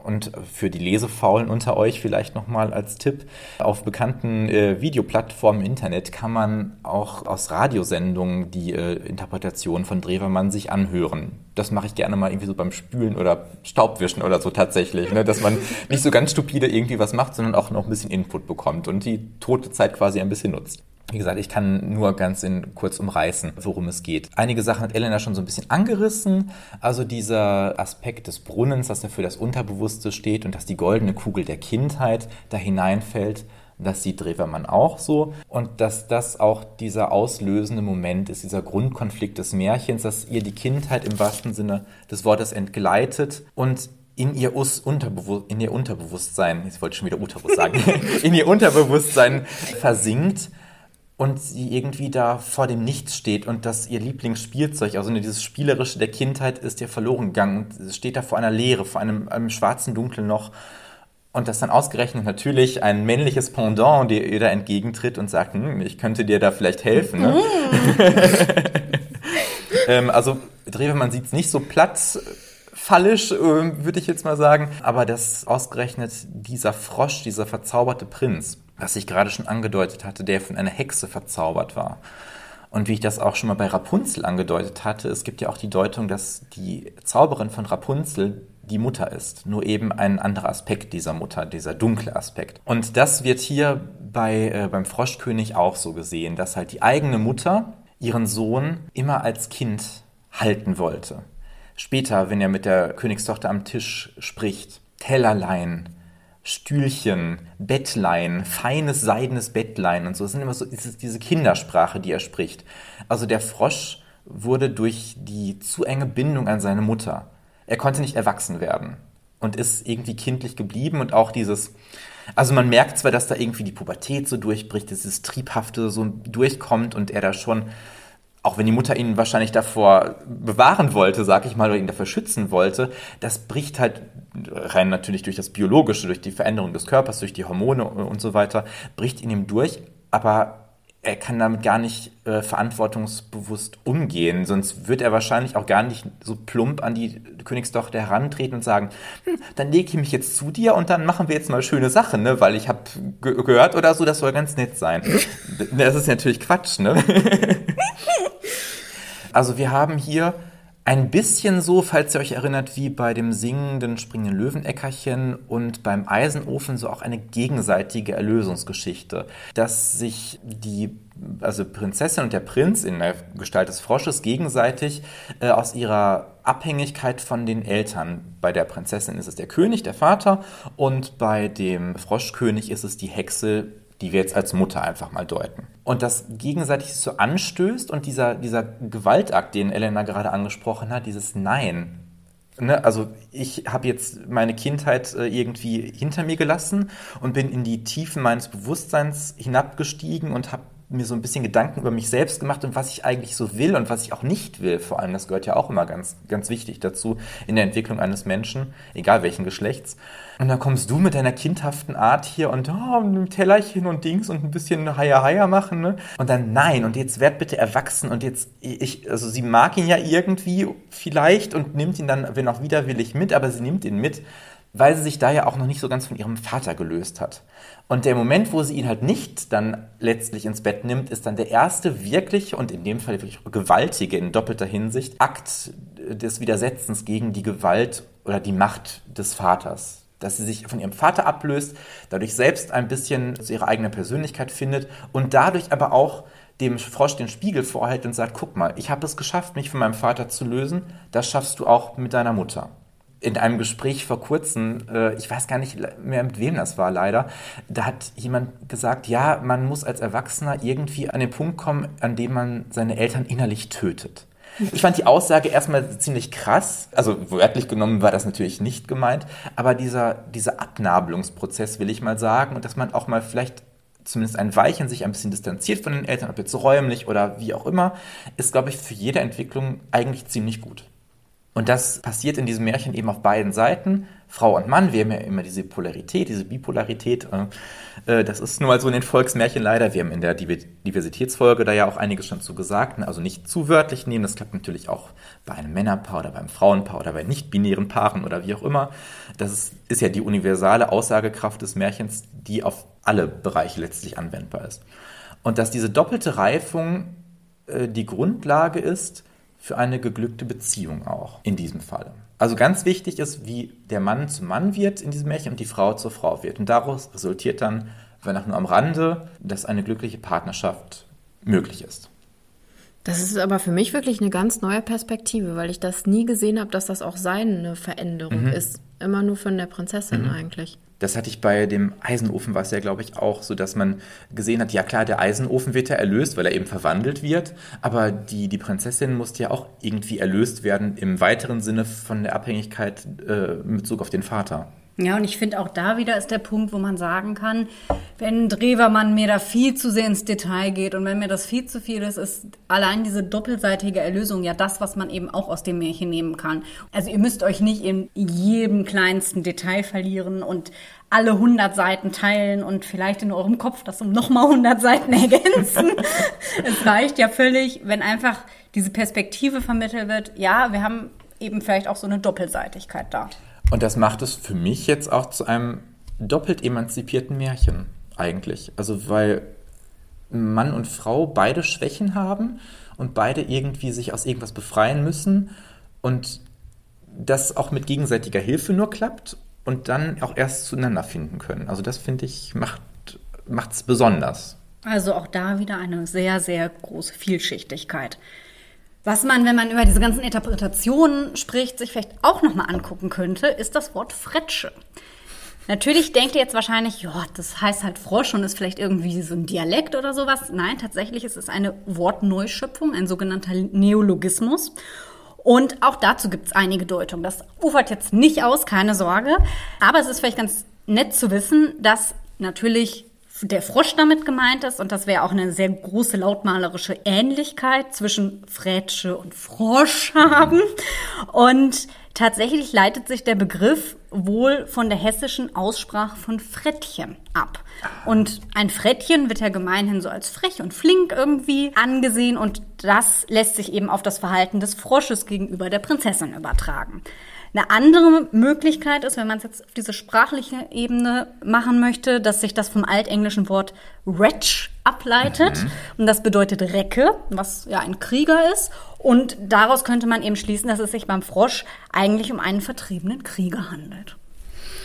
Und für die Lesefaulen unter euch vielleicht nochmal als Tipp, auf bekannten äh, Videoplattformen im Internet kann man auch aus Radiosendungen die äh, Interpretation von Drewermann sich anhören. Das mache ich gerne mal irgendwie so beim Spülen oder Staubwischen oder so tatsächlich, ne? dass man nicht so ganz stupide irgendwie was macht, sondern auch noch ein bisschen Input bekommt und die tote Zeit quasi ein bisschen nutzt. Wie gesagt, ich kann nur ganz in kurz umreißen, worum es geht. Einige Sachen hat Elena schon so ein bisschen angerissen. Also dieser Aspekt des Brunnens, dass er für das Unterbewusste steht und dass die goldene Kugel der Kindheit da hineinfällt. Das sieht Drewermann auch so. Und dass das auch dieser auslösende Moment ist, dieser Grundkonflikt des Märchens, dass ihr die Kindheit im wahrsten Sinne des Wortes entgleitet und in ihr, Us Unterbewu in ihr Unterbewusstsein, jetzt wollte ich schon wieder Uterus sagen, (laughs) in ihr Unterbewusstsein versinkt und sie irgendwie da vor dem Nichts steht und dass ihr Lieblingsspielzeug, also dieses Spielerische der Kindheit ist ihr verloren gegangen und steht da vor einer Leere, vor einem, einem schwarzen Dunkel noch und dass dann ausgerechnet natürlich ein männliches Pendant dir ihr da entgegentritt und sagt, hm, ich könnte dir da vielleicht helfen. Ne? (laughs) ähm, also Drewermann sieht es nicht so platt, fallisch, ähm, würde ich jetzt mal sagen, aber dass ausgerechnet dieser Frosch, dieser verzauberte Prinz, was ich gerade schon angedeutet hatte, der von einer Hexe verzaubert war. Und wie ich das auch schon mal bei Rapunzel angedeutet hatte, es gibt ja auch die Deutung, dass die Zauberin von Rapunzel die Mutter ist. Nur eben ein anderer Aspekt dieser Mutter, dieser dunkle Aspekt. Und das wird hier bei, äh, beim Froschkönig auch so gesehen, dass halt die eigene Mutter ihren Sohn immer als Kind halten wollte. Später, wenn er mit der Königstochter am Tisch spricht, Tellerlein, Stühlchen, Bettlein, feines seidenes Bettlein und so. Das sind immer so diese, diese Kindersprache, die er spricht. Also der Frosch wurde durch die zu enge Bindung an seine Mutter. Er konnte nicht erwachsen werden und ist irgendwie kindlich geblieben und auch dieses, also man merkt zwar, dass da irgendwie die Pubertät so durchbricht, dieses Triebhafte so durchkommt und er da schon auch wenn die Mutter ihn wahrscheinlich davor bewahren wollte, sag ich mal, oder ihn dafür schützen wollte, das bricht halt rein natürlich durch das Biologische, durch die Veränderung des Körpers, durch die Hormone und so weiter, bricht in ihm durch, aber er kann damit gar nicht äh, verantwortungsbewusst umgehen, sonst wird er wahrscheinlich auch gar nicht so plump an die Königstochter herantreten und sagen, hm, dann lege ich mich jetzt zu dir und dann machen wir jetzt mal schöne Sachen, ne? weil ich habe ge gehört oder so, das soll ganz nett sein. Das ist natürlich Quatsch, ne? (laughs) Also wir haben hier ein bisschen so, falls ihr euch erinnert, wie bei dem singenden springenden Löweneckerchen und beim Eisenofen so auch eine gegenseitige Erlösungsgeschichte, dass sich die also Prinzessin und der Prinz in der Gestalt des Frosches gegenseitig äh, aus ihrer Abhängigkeit von den Eltern. Bei der Prinzessin ist es der König, der Vater, und bei dem Froschkönig ist es die Hexe, die wir jetzt als Mutter einfach mal deuten. Und das gegenseitig so anstößt und dieser, dieser Gewaltakt, den Elena gerade angesprochen hat, dieses Nein. Ne, also ich habe jetzt meine Kindheit äh, irgendwie hinter mir gelassen und bin in die Tiefen meines Bewusstseins hinabgestiegen und habe mir so ein bisschen Gedanken über mich selbst gemacht und was ich eigentlich so will und was ich auch nicht will. Vor allem, das gehört ja auch immer ganz, ganz wichtig dazu in der Entwicklung eines Menschen, egal welchen Geschlechts. Und dann kommst du mit deiner kindhaften Art hier und oh, ein Tellerchen und Dings und ein bisschen Haier Haier machen, ne? Und dann nein, und jetzt werd bitte erwachsen und jetzt, ich, also sie mag ihn ja irgendwie vielleicht und nimmt ihn dann, wenn auch widerwillig mit, aber sie nimmt ihn mit, weil sie sich da ja auch noch nicht so ganz von ihrem Vater gelöst hat. Und der Moment, wo sie ihn halt nicht dann letztlich ins Bett nimmt, ist dann der erste wirkliche und in dem Fall wirklich gewaltige in doppelter Hinsicht Akt des Widersetzens gegen die Gewalt oder die Macht des Vaters. Dass sie sich von ihrem Vater ablöst, dadurch selbst ein bisschen zu ihrer eigenen Persönlichkeit findet und dadurch aber auch dem Frosch den Spiegel vorhält und sagt, guck mal, ich habe es geschafft, mich von meinem Vater zu lösen, das schaffst du auch mit deiner Mutter in einem Gespräch vor kurzem, äh, ich weiß gar nicht mehr mit wem das war leider, da hat jemand gesagt, ja, man muss als Erwachsener irgendwie an den Punkt kommen, an dem man seine Eltern innerlich tötet. Ich fand die Aussage erstmal ziemlich krass. Also wörtlich genommen war das natürlich nicht gemeint, aber dieser, dieser Abnabelungsprozess will ich mal sagen und dass man auch mal vielleicht zumindest ein Weichen sich ein bisschen distanziert von den Eltern, ob jetzt räumlich oder wie auch immer, ist, glaube ich, für jede Entwicklung eigentlich ziemlich gut. Und das passiert in diesem Märchen eben auf beiden Seiten. Frau und Mann, wir haben ja immer diese Polarität, diese Bipolarität. Äh, das ist nur mal so in den Volksmärchen leider. Wir haben in der Diversitätsfolge da ja auch einiges schon zu gesagt. Also nicht zu wörtlich nehmen, das klappt natürlich auch bei einem Männerpaar oder beim Frauenpaar oder bei nicht-binären Paaren oder wie auch immer. Das ist, ist ja die universale Aussagekraft des Märchens, die auf alle Bereiche letztlich anwendbar ist. Und dass diese doppelte Reifung äh, die Grundlage ist, für eine geglückte Beziehung auch in diesem Fall. Also ganz wichtig ist, wie der Mann zum Mann wird in diesem Märchen und die Frau zur Frau wird. Und daraus resultiert dann, wenn auch nur am Rande, dass eine glückliche Partnerschaft möglich ist. Das ist aber für mich wirklich eine ganz neue Perspektive, weil ich das nie gesehen habe, dass das auch seine Veränderung mhm. ist. Immer nur von der Prinzessin mhm. eigentlich. Das hatte ich bei dem Eisenofen, war es ja, glaube ich, auch so, dass man gesehen hat, ja klar, der Eisenofen wird ja erlöst, weil er eben verwandelt wird, aber die, die Prinzessin musste ja auch irgendwie erlöst werden im weiteren Sinne von der Abhängigkeit äh, mit Bezug auf den Vater. Ja, und ich finde auch da wieder ist der Punkt, wo man sagen kann, wenn Drewermann mir da viel zu sehr ins Detail geht und wenn mir das viel zu viel ist, ist allein diese doppelseitige Erlösung ja das, was man eben auch aus dem Märchen nehmen kann. Also ihr müsst euch nicht in jedem kleinsten Detail verlieren und alle 100 Seiten teilen und vielleicht in eurem Kopf das um nochmal 100 Seiten (laughs) ergänzen. es reicht ja völlig, wenn einfach diese Perspektive vermittelt wird, ja, wir haben eben vielleicht auch so eine Doppelseitigkeit da. Und das macht es für mich jetzt auch zu einem doppelt emanzipierten Märchen eigentlich. Also weil Mann und Frau beide Schwächen haben und beide irgendwie sich aus irgendwas befreien müssen und das auch mit gegenseitiger Hilfe nur klappt und dann auch erst zueinander finden können. Also das finde ich macht es besonders. Also auch da wieder eine sehr, sehr große Vielschichtigkeit. Was man, wenn man über diese ganzen Interpretationen spricht, sich vielleicht auch nochmal angucken könnte, ist das Wort Fretsche. Natürlich denkt ihr jetzt wahrscheinlich, ja, das heißt halt Frosch und ist vielleicht irgendwie so ein Dialekt oder sowas. Nein, tatsächlich ist es eine Wortneuschöpfung, ein sogenannter Neologismus. Und auch dazu gibt es einige Deutungen. Das ufert jetzt nicht aus, keine Sorge. Aber es ist vielleicht ganz nett zu wissen, dass natürlich der Frosch damit gemeint ist und das wäre auch eine sehr große lautmalerische Ähnlichkeit zwischen Frätsche und Frosch haben. Und tatsächlich leitet sich der Begriff wohl von der hessischen Aussprache von Frettchen ab. Und ein Frettchen wird ja gemeinhin so als frech und flink irgendwie angesehen und das lässt sich eben auf das Verhalten des Frosches gegenüber der Prinzessin übertragen. Eine andere Möglichkeit ist, wenn man es jetzt auf diese sprachliche Ebene machen möchte, dass sich das vom altenglischen Wort wretch ableitet. Mhm. Und das bedeutet Recke, was ja ein Krieger ist. Und daraus könnte man eben schließen, dass es sich beim Frosch eigentlich um einen vertriebenen Krieger handelt.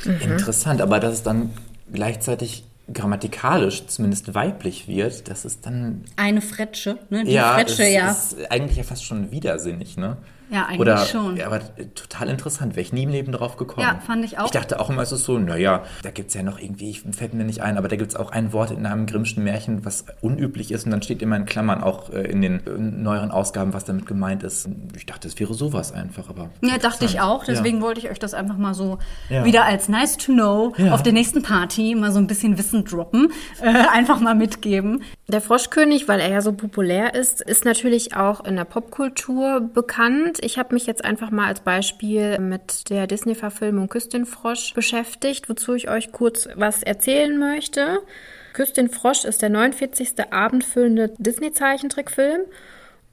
Mhm. Interessant, aber dass es dann gleichzeitig grammatikalisch zumindest weiblich wird, das ist dann. Eine Fretsche, ne? Die ja, Fretsche, ja. ist eigentlich ja fast schon widersinnig, ne? Ja, eigentlich Oder, schon. Ja, aber äh, total interessant, wäre ich nie im Leben drauf gekommen. Ja, fand ich auch. Ich dachte auch immer, es ist so, naja, da gibt es ja noch irgendwie, ich, fällt mir nicht ein, aber da gibt es auch ein Wort in einem Grimmschen Märchen, was unüblich ist und dann steht immer in Klammern auch äh, in den äh, neueren Ausgaben, was damit gemeint ist. Ich dachte, es wäre sowas einfach, aber. Ja, dachte ich auch. Ja. Deswegen wollte ich euch das einfach mal so Ja. wieder als nice to know Ja. auf der nächsten Party mal so ein bisschen Wissen droppen. (laughs) Äh, einfach mal mitgeben. Der Froschkönig, weil er ja so populär ist, ist natürlich auch in der Popkultur bekannt. Ich habe mich jetzt einfach mal als Beispiel mit der Disney-Verfilmung Küss den Frosch beschäftigt, wozu ich euch kurz was erzählen möchte. Küss den Frosch ist der 49. abendfüllende Disney-Zeichentrickfilm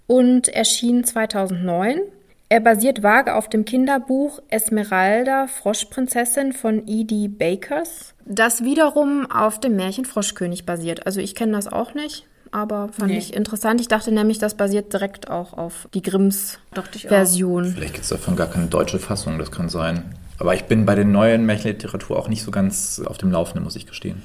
und erschien 2009. Er basiert vage auf dem Kinderbuch Esmeralda, Froschprinzessin von E.D. Bakers, das wiederum auf dem Märchen Froschkönig basiert. Also ich kenne das auch nicht, aber fand Nee. ich interessant. Ich dachte nämlich, das basiert direkt auch auf die Grimms. Version. Vielleicht gibt es davon gar keine deutsche Fassung, das kann sein. Aber ich bin bei den neuen Märchenliteratur auch nicht so ganz auf dem Laufenden, muss ich gestehen.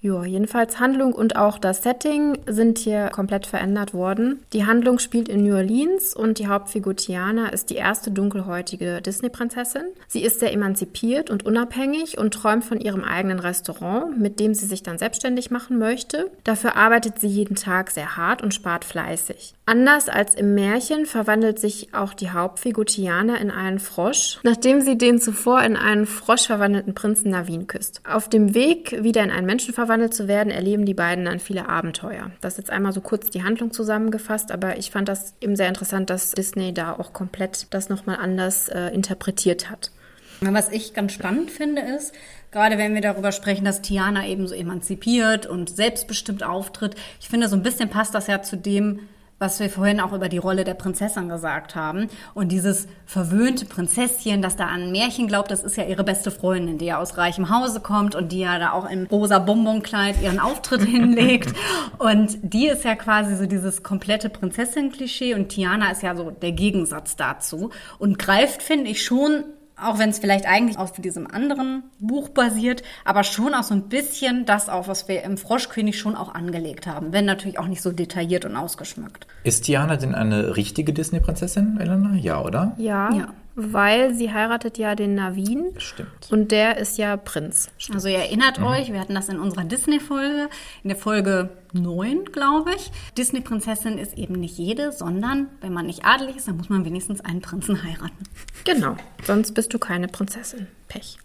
Ja, jedenfalls Handlung und auch das Setting sind hier komplett verändert worden. Die Handlung spielt in New Orleans und die Hauptfigur Tiana ist die erste dunkelhäutige Disney-Prinzessin. Sie ist sehr emanzipiert und unabhängig und träumt von ihrem eigenen Restaurant, mit dem sie sich dann selbstständig machen möchte. Dafür arbeitet sie jeden Tag sehr hart und spart fleißig. Anders als im Märchen verwandelt sich auch die Hauptfigur Tiana in einen Frosch, nachdem sie den zuvor in einen Frosch verwandelten Prinzen Navin küsst. Auf dem Weg, wieder in einen Menschen verwandelt zu werden, erleben die beiden dann viele Abenteuer. Das ist jetzt einmal so kurz die Handlung zusammengefasst, aber ich fand das eben sehr interessant, dass Disney da auch komplett das nochmal anders äh, interpretiert hat. Was ich ganz spannend finde, ist, gerade wenn wir darüber sprechen, dass Tiana eben so emanzipiert und selbstbestimmt auftritt, ich finde, so ein bisschen passt das ja zu dem, was wir vorhin auch über die Rolle der Prinzessin gesagt haben. Und dieses verwöhnte Prinzesschen, das da an Märchen glaubt, das ist ja ihre beste Freundin, die ja aus reichem Hause kommt und die ja da auch im rosa Bonbonkleid ihren Auftritt (laughs) hinlegt. Und die ist ja quasi so dieses komplette Prinzessin-Klischee und Tiana ist ja so der Gegensatz dazu und greift, finde ich, schon auch wenn es vielleicht eigentlich auf diesem anderen Buch basiert, aber schon auch so ein bisschen das auf, was wir im Froschkönig schon auch angelegt haben, wenn natürlich auch nicht so detailliert und ausgeschmückt. Ist Tiana denn eine richtige Disney-Prinzessin, Elena? Ja, oder? Ja, Ja. Weil sie heiratet ja den Navin Stimmt. und der ist ja Prinz. Also ihr erinnert euch, wir hatten das in unserer Disney-Folge, in der Folge 9, glaube ich. Disney-Prinzessin ist eben nicht jede, sondern wenn man nicht adelig ist, dann muss man wenigstens einen Prinzen heiraten. Genau, sonst bist du keine Prinzessin. Pech.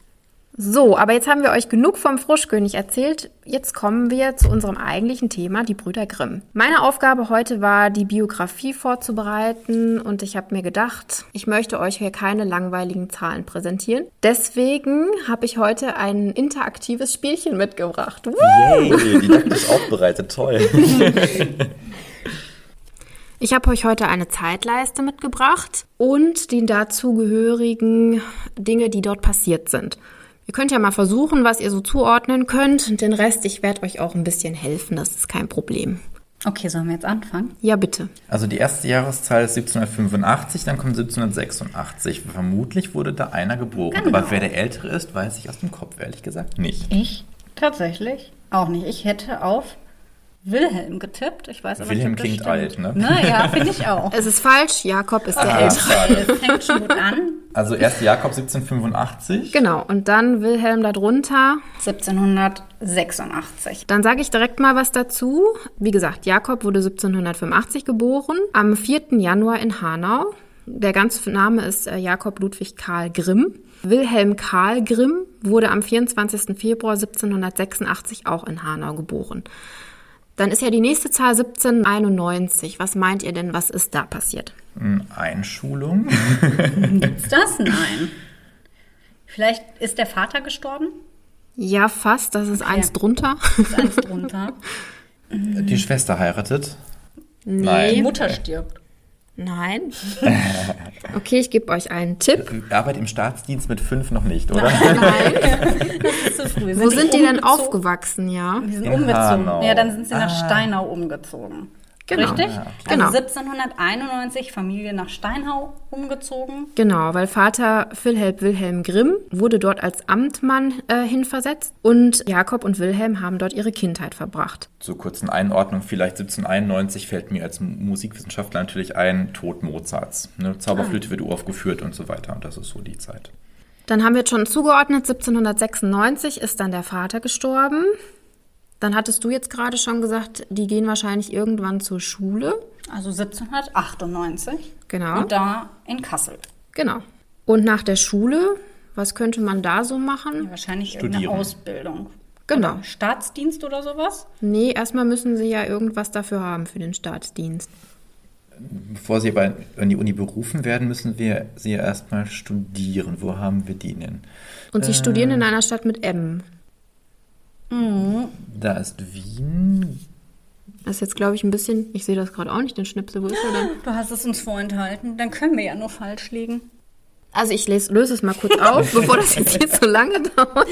So, aber jetzt haben wir euch genug vom Froschkönig erzählt. Jetzt kommen wir zu unserem eigentlichen Thema, die Brüder Grimm. Meine Aufgabe heute war, die Biografie vorzubereiten und ich habe mir gedacht, ich möchte euch hier keine langweiligen Zahlen präsentieren. Deswegen habe ich heute ein interaktives Spielchen mitgebracht. Woo! Yay, didaktisch aufbereitet, toll. Ich habe euch heute eine Zeitleiste mitgebracht und die dazugehörigen Dinge, die dort passiert sind. Ihr könnt ja mal versuchen, was ihr so zuordnen könnt. Und den Rest, ich werde euch auch ein bisschen helfen, das ist kein Problem. Okay, sollen wir jetzt anfangen? Ja, bitte. Also die erste Jahreszahl ist 1785, dann kommt 1786. Vermutlich wurde da einer geboren. Genau. Aber wer der Ältere ist, weiß ich aus dem Kopf ehrlich gesagt nicht. Ich? Tatsächlich? Auch nicht. Ich hätte auf Wilhelm getippt. Ich weiß aber Wilhelm nicht, ob das klingt stimmt. alt, ne? Naja, finde ich auch. Es ist falsch, Jakob ist der Ah. Ältere. Es fängt schon gut an. Also erst Jakob 1785. Genau, und dann Wilhelm darunter. 1786. Dann sage ich direkt mal was dazu. Wie gesagt, Jakob wurde 1785 geboren, am 4. Januar in Hanau. Der ganze Name ist äh, Jakob Ludwig Karl Grimm. Wilhelm Karl Grimm wurde am 24. Februar 1786 auch in Hanau geboren. Dann ist ja die nächste Zahl 1791. Was meint ihr denn, was ist da passiert? Hm, Einschulung. (laughs) Ist das? Nein. Vielleicht ist der Vater gestorben? Ja, fast. Das ist eins drunter. Ist eins drunter. Die Schwester heiratet. (laughs) Die Nein. Mutter stirbt. Nein. (laughs) Okay, ich gebe euch einen Tipp. Arbeit im Staatsdienst mit fünf noch nicht, oder? (laughs) Das ist zu früh. Wo sind die denn aufgewachsen, ja? Die sind In umgezogen. Hanau. Ja, dann sind sie nach Ah. Steinau umgezogen. Genau. Richtig? Ja, Genau. Also 1791 Familie nach Steinhau umgezogen. Genau, weil Vater Philhelm Wilhelm Grimm wurde dort als Amtmann äh, hinversetzt und Jakob und Wilhelm haben dort ihre Kindheit verbracht. Zur kurzen Einordnung, vielleicht 1791 fällt mir als Musikwissenschaftler natürlich ein, Tod Mozarts. Ne? Zauberflöte wird uraufgeführt und so weiter. Und das ist so die Zeit. Dann haben wir jetzt schon zugeordnet, 1796 ist dann der Vater gestorben. Dann hattest du jetzt gerade schon gesagt, die gehen wahrscheinlich irgendwann zur Schule. Also 1798. Genau. Und da in Kassel. Genau. Und nach der Schule, was könnte man da so machen? Wahrscheinlich Studieren. irgendeine Ausbildung. Genau. Oder Staatsdienst oder sowas? Nee, erstmal müssen sie ja irgendwas dafür haben für den Staatsdienst. Bevor Sie aber an die Uni berufen werden, müssen wir sie ja erstmal studieren. Wo haben wir die denn? Und sie studieren in einer Stadt mit M. Da ist Wien. Das ist jetzt, glaube ich, ein bisschen, ich sehe das gerade auch nicht, den Schnipsel, wo ist er denn? Du hast es uns vorenthalten. Dann können wir ja nur falsch liegen. Also ich lese, löse es mal kurz auf, (laughs) bevor das jetzt hier so lange dauert.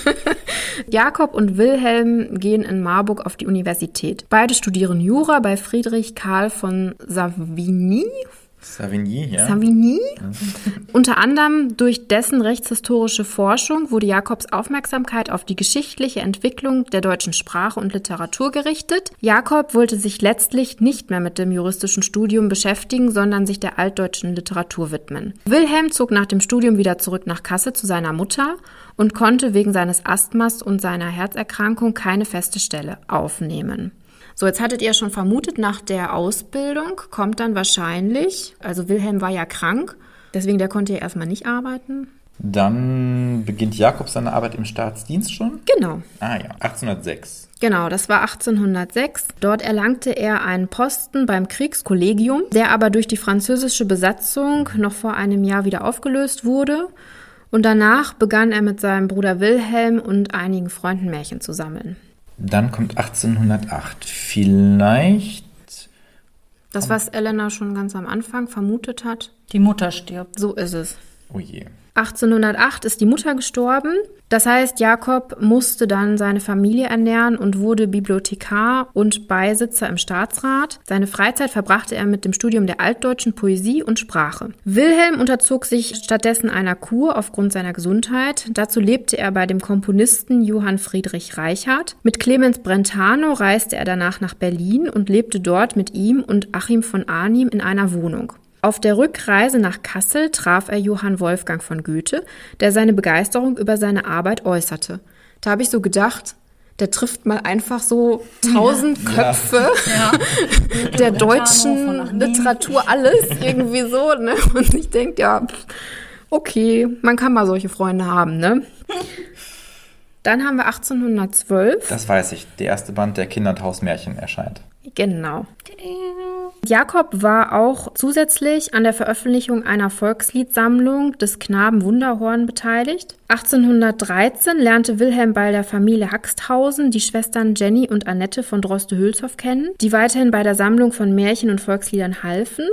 (laughs) Jakob und Wilhelm gehen in Marburg auf die Universität. Beide studieren Jura bei Friedrich Karl von Savigny. Savigny, ja. Savigny. Unter anderem durch dessen rechtshistorische Forschung wurde Jakobs Aufmerksamkeit auf die geschichtliche Entwicklung der deutschen Sprache und Literatur gerichtet. Jakob wollte sich letztlich nicht mehr mit dem juristischen Studium beschäftigen, sondern sich der altdeutschen Literatur widmen. Wilhelm zog nach dem Studium wieder zurück nach Kassel zu seiner Mutter und konnte wegen seines Asthmas und seiner Herzerkrankung keine feste Stelle aufnehmen. So, jetzt hattet ihr schon vermutet, nach der Ausbildung kommt dann wahrscheinlich, also Wilhelm war ja krank, deswegen der konnte ja erstmal nicht arbeiten. Dann beginnt Jakob seine Arbeit im Staatsdienst schon. Genau. Ah ja, 1806. Genau, das war 1806. Dort erlangte er einen Posten beim Kriegskollegium, der aber durch die französische Besatzung noch vor einem Jahr wieder aufgelöst wurde. Und danach begann er mit seinem Bruder Wilhelm und einigen Freunden Märchen zu sammeln. Dann kommt 1808. Vielleicht. Das, was Elena schon ganz am Anfang vermutet hat, Die Mutter stirbt. so ist es. Oh je. 1808 ist die Mutter gestorben. Das heißt, Jakob musste dann seine Familie ernähren und wurde Bibliothekar und Beisitzer im Staatsrat. Seine Freizeit verbrachte er mit dem Studium der altdeutschen Poesie und Sprache. Wilhelm unterzog sich stattdessen einer Kur aufgrund seiner Gesundheit. Dazu lebte er bei dem Komponisten Johann Friedrich Reichardt. Mit Clemens Brentano reiste er danach nach Berlin und lebte dort mit ihm und Achim von Arnim in einer Wohnung. Auf der Rückreise nach Kassel traf er Johann Wolfgang von Goethe, der seine Begeisterung über seine Arbeit äußerte. Da habe ich so gedacht, der trifft mal einfach so tausend Köpfe (laughs) der von deutschen. Literatur, alles irgendwie so. Ne? Und ich denke, ja, okay, man kann mal solche Freunde haben. Ne? Dann haben wir 1812. Das weiß ich. Der erste Band der Kinder- und Hausmärchen erscheint. Genau. Jakob war auch zusätzlich an der Veröffentlichung einer Volksliedsammlung des Knaben Wunderhorn beteiligt. 1813 lernte Wilhelm bei der Familie Haxthausen die Schwestern Jenny und Annette von Droste-Hülshoff kennen, die weiterhin bei der Sammlung von Märchen und Volksliedern halfen.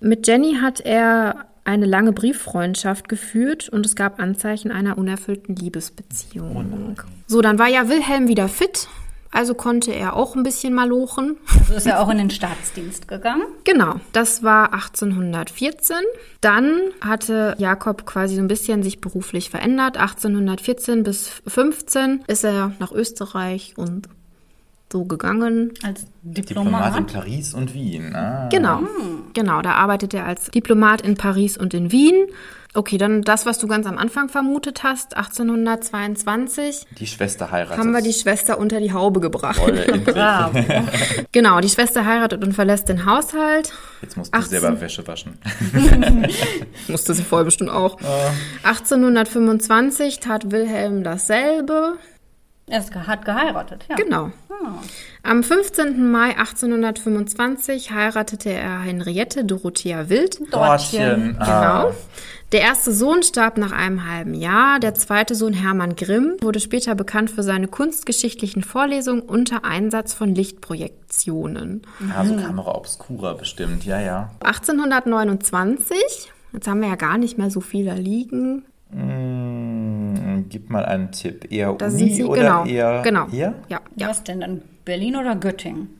Mit Jenny hat er eine lange Brieffreundschaft geführt und es gab Anzeichen einer unerfüllten Liebesbeziehung. so, dann war ja Wilhelm wieder fit, also konnte er auch ein bisschen malochen. Also ist er auch in den Staatsdienst gegangen. Genau, das war 1814. Dann hatte Jakob quasi so ein bisschen sich beruflich verändert. 1814 bis 15 ist er nach Österreich und so gegangen. Als Diplomat in Diplomat. Paris und Wien. Ah. Genau, genau, da arbeitet er als Diplomat in Paris und in Wien. Okay, dann das, was du ganz am Anfang vermutet hast, 1822, Die Schwester heiratet. haben wir die Schwester unter die Haube gebracht. Bravo. (laughs) Genau, die Schwester heiratet und verlässt den Haushalt. Jetzt musst du 18. selber Wäsche waschen. (laughs) Musste sie vorher bestimmt auch. 1825 tat Wilhelm dasselbe. Er hat geheiratet, ja. Genau. Am 15. Mai 1825 heiratete er Henriette Dorothea Wild. Dortchen. Ah. Genau. Der erste Sohn starb nach einem halben Jahr. Der zweite Sohn Hermann Grimm wurde später bekannt für seine kunstgeschichtlichen Vorlesungen unter Einsatz von Lichtprojektionen. Also Kamera Obscura bestimmt, ja, ja. 1829, jetzt haben wir ja gar nicht mehr so viel da liegen. Mm, gib mal einen Tipp. Eher Da Uni sind sie, oder genau. eher genau. Eher? Ja, ja. Was denn dann? Berlin oder Göttingen?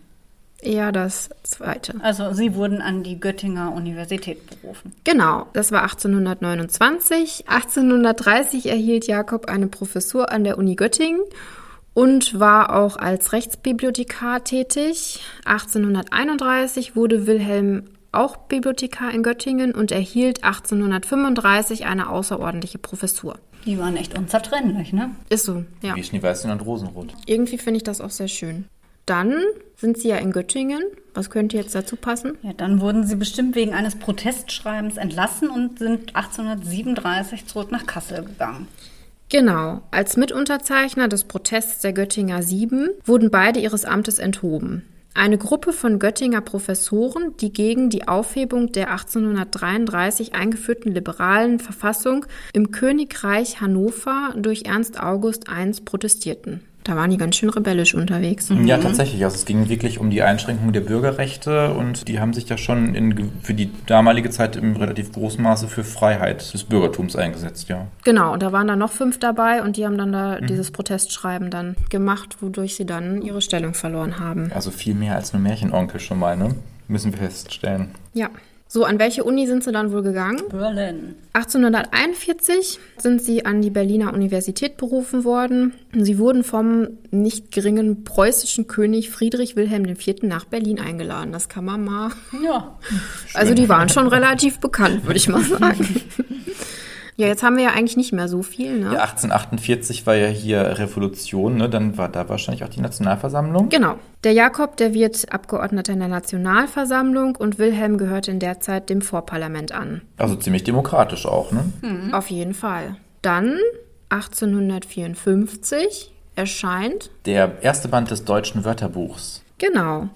Eher das zweite. Also Sie wurden an die Göttinger Universität berufen. Genau, das war 1829. 1830 erhielt Jakob eine Professur an der Uni Göttingen und war auch als Rechtsbibliothekar tätig. 1831 wurde Wilhelm auch Bibliothekar in Göttingen und erhielt 1835 eine außerordentliche Professur. Die waren echt unzertrennlich, ne? Ist so, ja. Wie Schneeweißchen und Rosenrot. Irgendwie finde ich das auch sehr schön. Dann sind sie ja in Göttingen. Was könnte jetzt dazu passen? Ja, dann wurden sie bestimmt wegen eines Protestschreibens entlassen und sind 1837 zurück nach Kassel gegangen. Genau. Als Mitunterzeichner des Protests der Göttinger Sieben wurden beide ihres Amtes enthoben. Eine Gruppe von Göttinger Professoren, die gegen die Aufhebung der 1833 eingeführten liberalen Verfassung im Königreich Hannover durch Ernst August I protestierten. Da waren die ganz schön rebellisch unterwegs. Ja, tatsächlich. Also es ging wirklich um die Einschränkung der Bürgerrechte und die haben sich ja schon in, für die damalige Zeit im relativ großen Maße für Freiheit des Bürgertums eingesetzt, ja. Genau, und da waren dann noch fünf dabei und die haben dann da mhm. dieses Protestschreiben dann gemacht, wodurch sie dann ihre Stellung verloren haben. Also viel mehr als nur Märchenonkel schon mal, ne? Müssen wir feststellen. Ja. So, an welche Uni sind Sie dann wohl gegangen? Berlin. 1841 sind Sie an die Berliner Universität berufen worden. Sie wurden vom nicht geringen preußischen König Friedrich Wilhelm IV. nach Berlin eingeladen. Das kann man mal. Ja. Also die waren schon relativ bekannt, würde ich mal sagen. (laughs) Ja, jetzt haben wir ja eigentlich nicht mehr so viel. Ne? Ja, 1848 war ja hier Revolution, ne? dann war da wahrscheinlich auch die Nationalversammlung. Genau. Der Jakob, der wird Abgeordneter in der Nationalversammlung und Wilhelm gehört in der Zeit dem Vorparlament an. Also ziemlich demokratisch auch, ne? Mhm. Auf jeden Fall. Dann 1854 erscheint der erste Band des deutschen Wörterbuchs. Genau.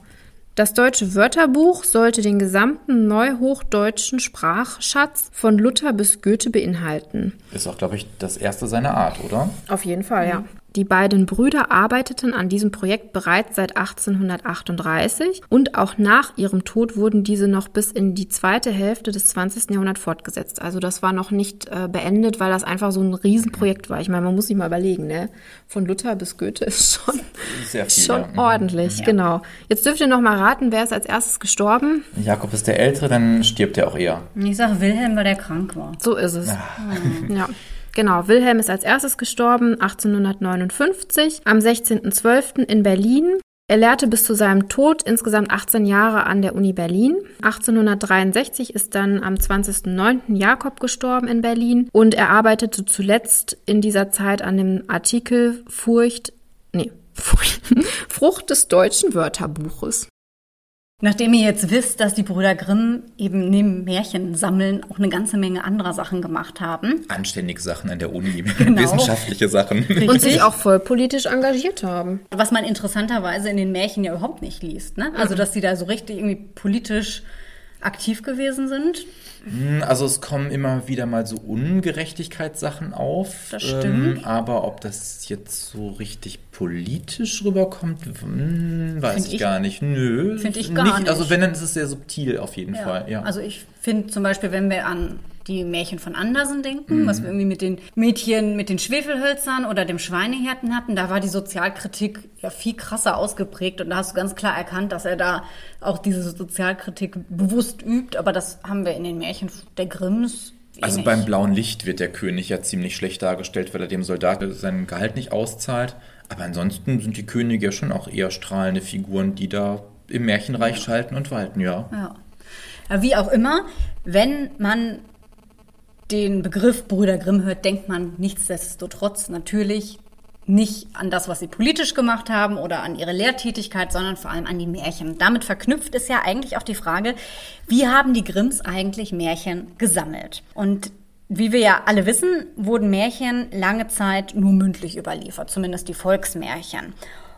Das deutsche Wörterbuch sollte den gesamten neuhochdeutschen Sprachschatz von Luther bis Goethe beinhalten. Ist auch, glaube ich, das erste seiner Art, oder? Auf jeden Fall, ja. Die beiden Brüder arbeiteten an diesem Projekt bereits seit 1838 und auch nach ihrem Tod wurden diese noch bis in die zweite Hälfte des 20. Jahrhunderts fortgesetzt. Also das war noch nicht äh, beendet, weil das einfach so ein Riesenprojekt war. Ich meine, man muss sich mal überlegen, ne? Von Luther bis Goethe ist schon, Sehr (laughs) viel, schon ja. ordentlich, ja. genau. Jetzt dürft ihr noch mal raten, wer ist als erstes gestorben? Jakob ist der Ältere, dann stirbt er auch eher. Ich sage Wilhelm, weil der krank war. So ist es. Ja. ja. (laughs) Genau, Wilhelm ist als erstes gestorben, 1859, am 16.12. in Berlin. Er lehrte bis zu seinem Tod insgesamt 18 Jahre an der Uni Berlin. 1863 ist dann am 20.09. Jakob gestorben in Berlin und er arbeitete zuletzt in dieser Zeit an dem Artikel Furcht, nee, (laughs) Frucht des deutschen Wörterbuches. Nachdem ihr jetzt wisst, dass die Brüder Grimm eben neben Märchen sammeln auch eine ganze Menge anderer Sachen gemacht haben. Anständige Sachen an der Uni, (laughs) genau. wissenschaftliche Sachen. Richtig. Und sich auch voll politisch engagiert haben. Was man interessanterweise in den Märchen ja überhaupt nicht liest. Ne? Also, dass sie da so richtig irgendwie politisch aktiv gewesen sind. Hm, also es kommen immer wieder mal so Ungerechtigkeitssachen auf. Das stimmt. Ähm, aber ob das jetzt so richtig politisch rüberkommt, hm, weiß ich, ich, gar nicht. Nö. Finde ich gar nicht, Also wenn, dann ist es sehr subtil auf jeden ja. Fall. Ja. Also ich finde zum Beispiel, wenn wir an die Märchen von Andersen denken, mhm. was wir irgendwie mit den Mädchen mit den Schwefelhölzern oder dem Schweinehirten hatten, da war die Sozialkritik ja viel krasser ausgeprägt und da hast du ganz klar erkannt, dass er da auch diese Sozialkritik bewusst übt, aber das haben wir in den Märchen der Grimms also beim blauen Licht wird der König ja ziemlich schlecht dargestellt, weil er dem Soldat sein Gehalt nicht auszahlt. Aber ansonsten sind die Könige ja schon auch eher strahlende Figuren, die da im Märchenreich schalten und walten, ja. Ja. Wie auch immer, wenn man den Begriff Brüder Grimm hört, denkt man nichtsdestotrotz natürlich nicht an das, was sie politisch gemacht haben oder an ihre Lehrtätigkeit, sondern vor allem an die Märchen. Damit verknüpft ist ja eigentlich auch die Frage, wie haben die Grimms eigentlich Märchen gesammelt? Und wie wir ja alle wissen, wurden Märchen lange Zeit nur mündlich überliefert, zumindest die Volksmärchen.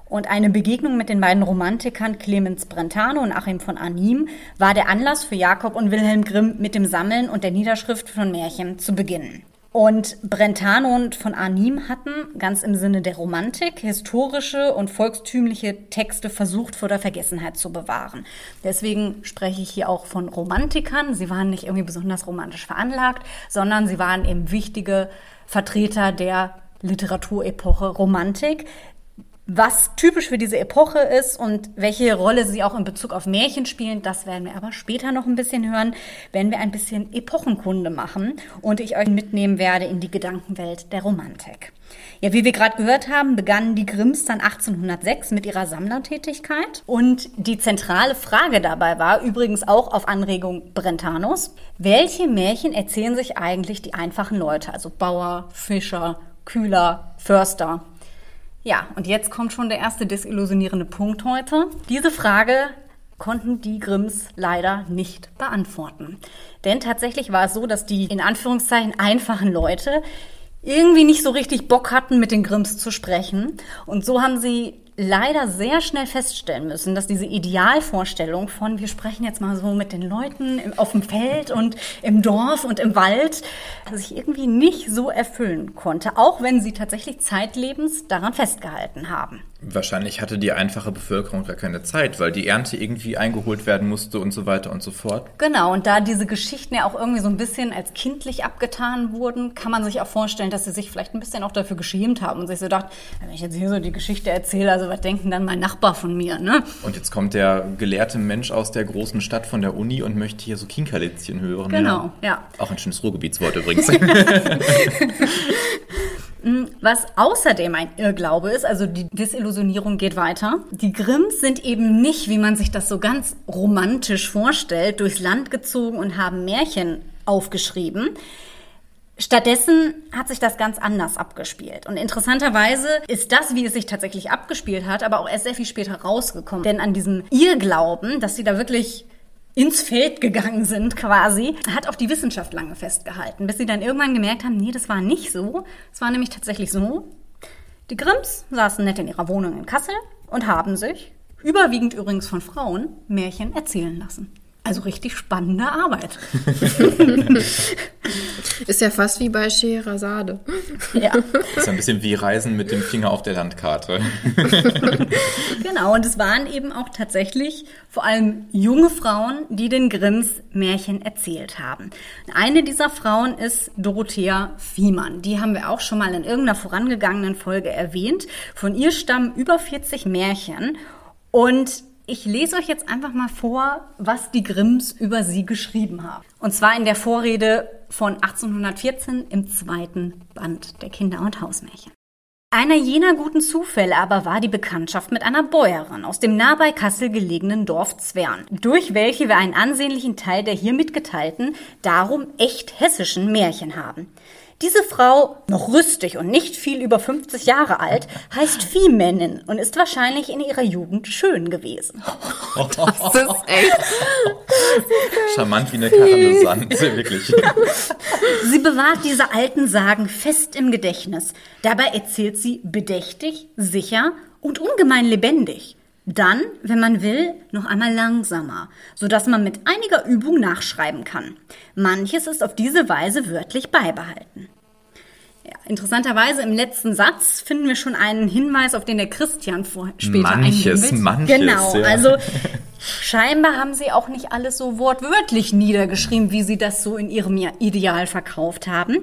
Und eine Begegnung mit den beiden Romantikern Clemens Brentano und Achim von Arnim war der Anlass für Jakob und Wilhelm Grimm mit dem Sammeln und der Niederschrift von Märchen zu beginnen. Und Brentano und von Arnim hatten, ganz im Sinne der Romantik, historische und volkstümliche Texte versucht vor der Vergessenheit zu bewahren. Deswegen spreche ich hier auch von Romantikern. Sie waren nicht irgendwie besonders romantisch veranlagt, sondern sie waren eben wichtige Vertreter der Literaturepoche Romantik, Was typisch für diese Epoche ist und welche Rolle sie auch in Bezug auf Märchen spielen, das werden wir aber später noch ein bisschen hören, wenn wir ein bisschen Epochenkunde machen und ich euch mitnehmen werde in die Gedankenwelt der Romantik. Ja, wie wir gerade gehört haben, begannen die Grimms dann 1806 mit ihrer Sammlertätigkeit. Und die zentrale Frage dabei war, übrigens auch auf Anregung Brentanos, welche Märchen erzählen sich eigentlich die einfachen Leute, also Bauer, Fischer, Kühler, Förster? Ja, und jetzt kommt schon der erste desillusionierende Punkt heute. Diese Frage konnten die Grimms leider nicht beantworten. Denn tatsächlich war es so, dass die in Anführungszeichen einfachen Leute irgendwie nicht so richtig Bock hatten, mit den Grimms zu sprechen. Und so haben sie leider sehr schnell feststellen müssen, dass diese Idealvorstellung von, wir sprechen jetzt mal so mit den Leuten auf dem Feld und im Dorf und im Wald, sich irgendwie nicht so erfüllen konnte, auch wenn sie tatsächlich zeitlebens daran festgehalten haben. Wahrscheinlich hatte die einfache Bevölkerung gar keine Zeit, weil die Ernte irgendwie eingeholt werden musste und so weiter und so fort. Genau, und da diese Geschichten ja auch irgendwie so ein bisschen als kindlich abgetan wurden, kann man sich auch vorstellen, dass sie sich vielleicht ein bisschen auch dafür geschämt haben und sich so dachten, wenn ich jetzt hier so die Geschichte erzähle, also was denken dann mein Nachbar von mir, ne? Und jetzt kommt der gelehrte Mensch aus der großen Stadt von der Uni und möchte hier so Kinkerlitzchen hören. Genau, ja. ja. Auch ein schönes Ruhrgebietswort übrigens. (laughs) (laughs) Mm, was außerdem ein Irrglaube ist, also die Desillusionierung geht weiter. Die Grimms sind eben nicht, wie man sich das so ganz romantisch vorstellt, durchs Land gezogen und haben Märchen aufgeschrieben. Stattdessen hat sich das ganz anders abgespielt. Und interessanterweise ist das, wie es sich tatsächlich abgespielt hat, aber auch erst sehr viel später rausgekommen. Denn an diesem Irrglauben, dass sie da wirklich ins Feld gegangen sind quasi, hat auch die Wissenschaft lange festgehalten, bis sie dann irgendwann gemerkt haben, nee, das war nicht so. Es war nämlich tatsächlich so, die Grimms saßen nett in ihrer Wohnung in Kassel und haben sich, überwiegend übrigens von Frauen, Märchen erzählen lassen. Also richtig spannende Arbeit. (laughs) Ist ja fast wie bei Scheherazade. Ja. Ist ein bisschen wie Reisen mit dem Finger auf der Landkarte. (laughs) genau, und es waren eben auch tatsächlich vor allem junge Frauen, die den Grimms Märchen erzählt haben. Eine dieser Frauen ist Dorothea Fiemann. Die haben wir auch schon mal in irgendeiner vorangegangenen Folge erwähnt. Von ihr stammen über 40 Märchen. Und ich lese euch jetzt einfach mal vor, was die Grimms über sie geschrieben haben. Und zwar in der Vorrede von 1814 im zweiten Band der Kinder- und Hausmärchen. Einer jener guten Zufälle aber war die Bekanntschaft mit einer Bäuerin aus dem nah bei Kassel gelegenen Dorf Zwern, durch welche wir einen ansehnlichen Teil der hier mitgeteilten, darum echt hessischen Märchen haben. Diese Frau, noch rüstig und nicht viel über 50 Jahre alt, heißt Viehmännin und ist wahrscheinlich in ihrer Jugend schön gewesen. Das ist (laughs) echt. Charmant wie eine Karre Sand, (laughs) wirklich. Sie bewahrt diese alten Sagen fest im Gedächtnis. Dabei erzählt sie bedächtig, sicher und ungemein lebendig. Dann, wenn man will, noch einmal langsamer, so dass man mit einiger Übung nachschreiben kann. Manches ist auf diese Weise wörtlich beibehalten. Interessanterweise im letzten Satz finden wir schon einen Hinweis, auf den der Christian vor, später manches, eingehen Manches, Genau, ja. also (laughs) scheinbar haben sie auch nicht alles so wortwörtlich niedergeschrieben, wie sie das so in ihrem Ideal verkauft haben.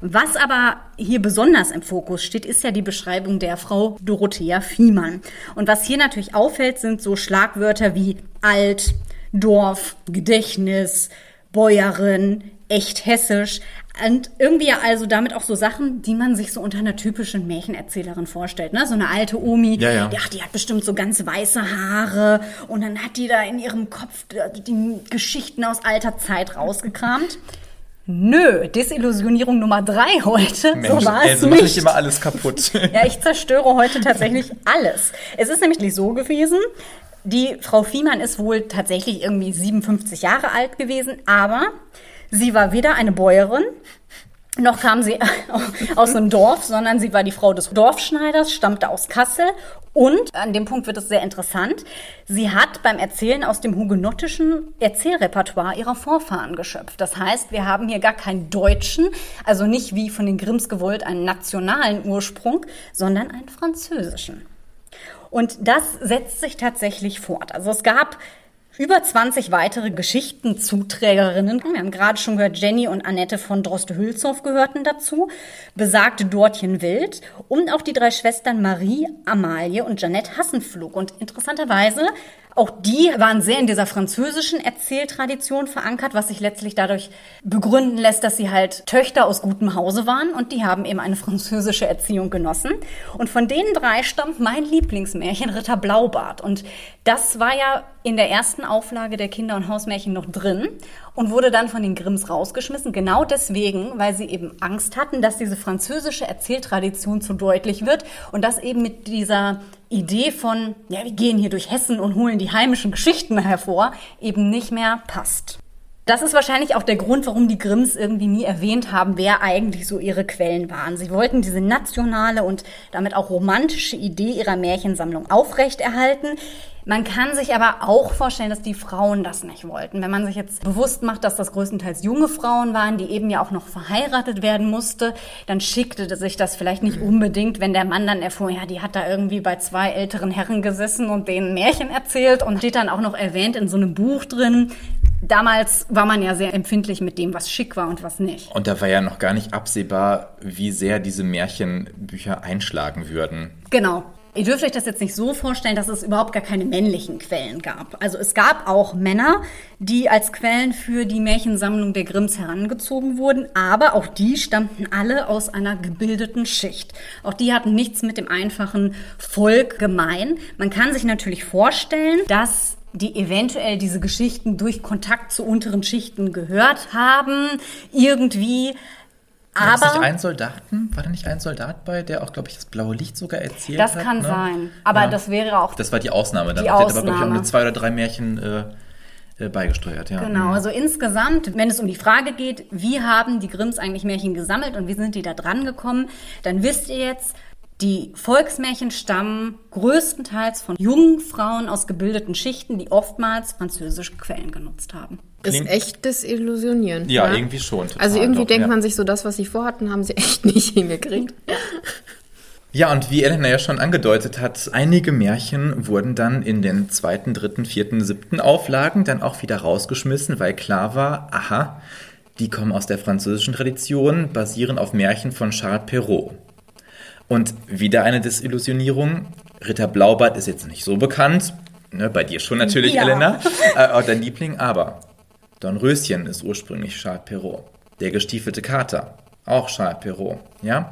Was aber hier besonders im Fokus steht, ist ja die Beschreibung der Frau Dorothea Fiemann. Und was hier natürlich auffällt, sind so Schlagwörter wie alt, Dorf, Gedächtnis, Bäuerin, echt hessisch. Und irgendwie ja also damit auch so Sachen, die man sich so unter einer typischen Märchenerzählerin vorstellt. Ne? So eine alte Omi, Ja, ja. ach, die hat bestimmt so ganz weiße Haare und dann hat die da in ihrem Kopf die Geschichten aus alter Zeit rausgekramt. Nö, Desillusionierung Nummer drei heute. Mensch, so war es also nicht. nicht immer alles kaputt. (laughs) Ja, ich zerstöre heute tatsächlich (laughs) alles. Es ist nämlich so gewesen, die Frau Fiemann ist wohl tatsächlich irgendwie 57 Jahre alt gewesen, aber sie war weder eine Bäuerin, noch kam sie (laughs) aus einem Dorf, sondern sie war die Frau des Dorfschneiders, stammte aus Kassel und, an dem Punkt wird es sehr interessant, sie hat beim Erzählen aus dem hugenottischen Erzählrepertoire ihrer Vorfahren geschöpft. Das heißt, wir haben hier gar keinen deutschen, also nicht wie von den Grimms gewollt einen nationalen Ursprung, sondern einen französischen. Und das setzt sich tatsächlich fort. Also es gab über 20 weitere Geschichtenzuträgerinnen. Wir haben gerade schon gehört, Jenny und Annette von Droste-Hülshoff gehörten dazu, besagte Dortchen Wild und auch die drei Schwestern Marie, Amalie und Jeanette Hassenflug. Und interessanterweise auch die waren sehr in dieser französischen Erzähltradition verankert, was sich letztlich dadurch begründen lässt, dass sie halt Töchter aus gutem Hause waren und die haben eben eine französische Erziehung genossen. Und von denen drei stammt mein Lieblingsmärchen Ritter Blaubart. Und das war ja in der ersten Auflage der Kinder- und Hausmärchen noch drin und wurde dann von den Grimms rausgeschmissen. Genau deswegen, weil sie eben Angst hatten, dass diese französische Erzähltradition zu deutlich wird und das eben mit dieser Idee von, ja, wir gehen hier durch Hessen und holen die heimischen Geschichten hervor, eben nicht mehr passt. Das ist wahrscheinlich auch der Grund, warum die Grimms irgendwie nie erwähnt haben, wer eigentlich so ihre Quellen waren. Sie wollten diese nationale und damit auch romantische Idee ihrer Märchensammlung aufrechterhalten. Man kann sich aber auch vorstellen, dass die Frauen das nicht wollten. Wenn man sich jetzt bewusst macht, dass das größtenteils junge Frauen waren, die eben ja auch noch verheiratet werden musste, dann schickte sich das vielleicht nicht unbedingt, wenn der Mann dann erfuhr, ja, die hat da irgendwie bei zwei älteren Herren gesessen und denen Märchen erzählt und steht dann auch noch erwähnt in so einem Buch drin, Damals war man ja sehr empfindlich mit dem, was schick war und was nicht. Und da war ja noch gar nicht absehbar, wie sehr diese Märchenbücher einschlagen würden. Genau. Ihr dürft euch das jetzt nicht so vorstellen, dass es überhaupt gar keine männlichen Quellen gab. Also es gab auch Männer, die als Quellen für die Märchensammlung der Grimms herangezogen wurden, aber auch die stammten alle aus einer gebildeten Schicht. Auch die hatten nichts mit dem einfachen Volk gemein. Man kann sich natürlich vorstellen, dass die eventuell diese Geschichten durch Kontakt zu unteren Schichten gehört haben, irgendwie. War Aber nicht ein Soldaten? War da nicht ein Soldat bei, der auch, glaube ich, das blaue Licht sogar erzählt das hat? kann ne? sein. Aber Ja. das wäre auch Das war die Ausnahme. Dann Die hat er aber, glaube ich, auch nur zwei oder drei Märchen äh, äh, beigesteuert. Ja. Genau, Mhm. also insgesamt, wenn es um die Frage geht, wie haben die Grimms eigentlich Märchen gesammelt und wie sind die da dran gekommen, dann wisst ihr jetzt, die Volksmärchen stammen größtenteils von jungen Frauen aus gebildeten Schichten, die oftmals französische Quellen genutzt haben. Ist Klingt- echt desillusionierend. Ja, irgendwie schon, total also irgendwie doch, denkt ja. man sich so, das, was sie vorhatten, haben sie (laughs) echt nicht hingekriegt. Ja, und wie Elena ja schon angedeutet hat, einige Märchen wurden dann in den zweiten, dritten, vierten, siebten Auflagen dann auch wieder rausgeschmissen, weil klar war, aha, die kommen aus der französischen Tradition, basieren auf Märchen von Charles Perrault. Und wieder eine Desillusionierung. Ritter Blaubart ist jetzt nicht so bekannt. Ne, bei dir schon natürlich, Ja. Elena. Äh, auch dein Liebling. Aber Dornröschen ist ursprünglich Charles Perrault. Der gestiefelte Kater. Auch Charles Perrault. Ja?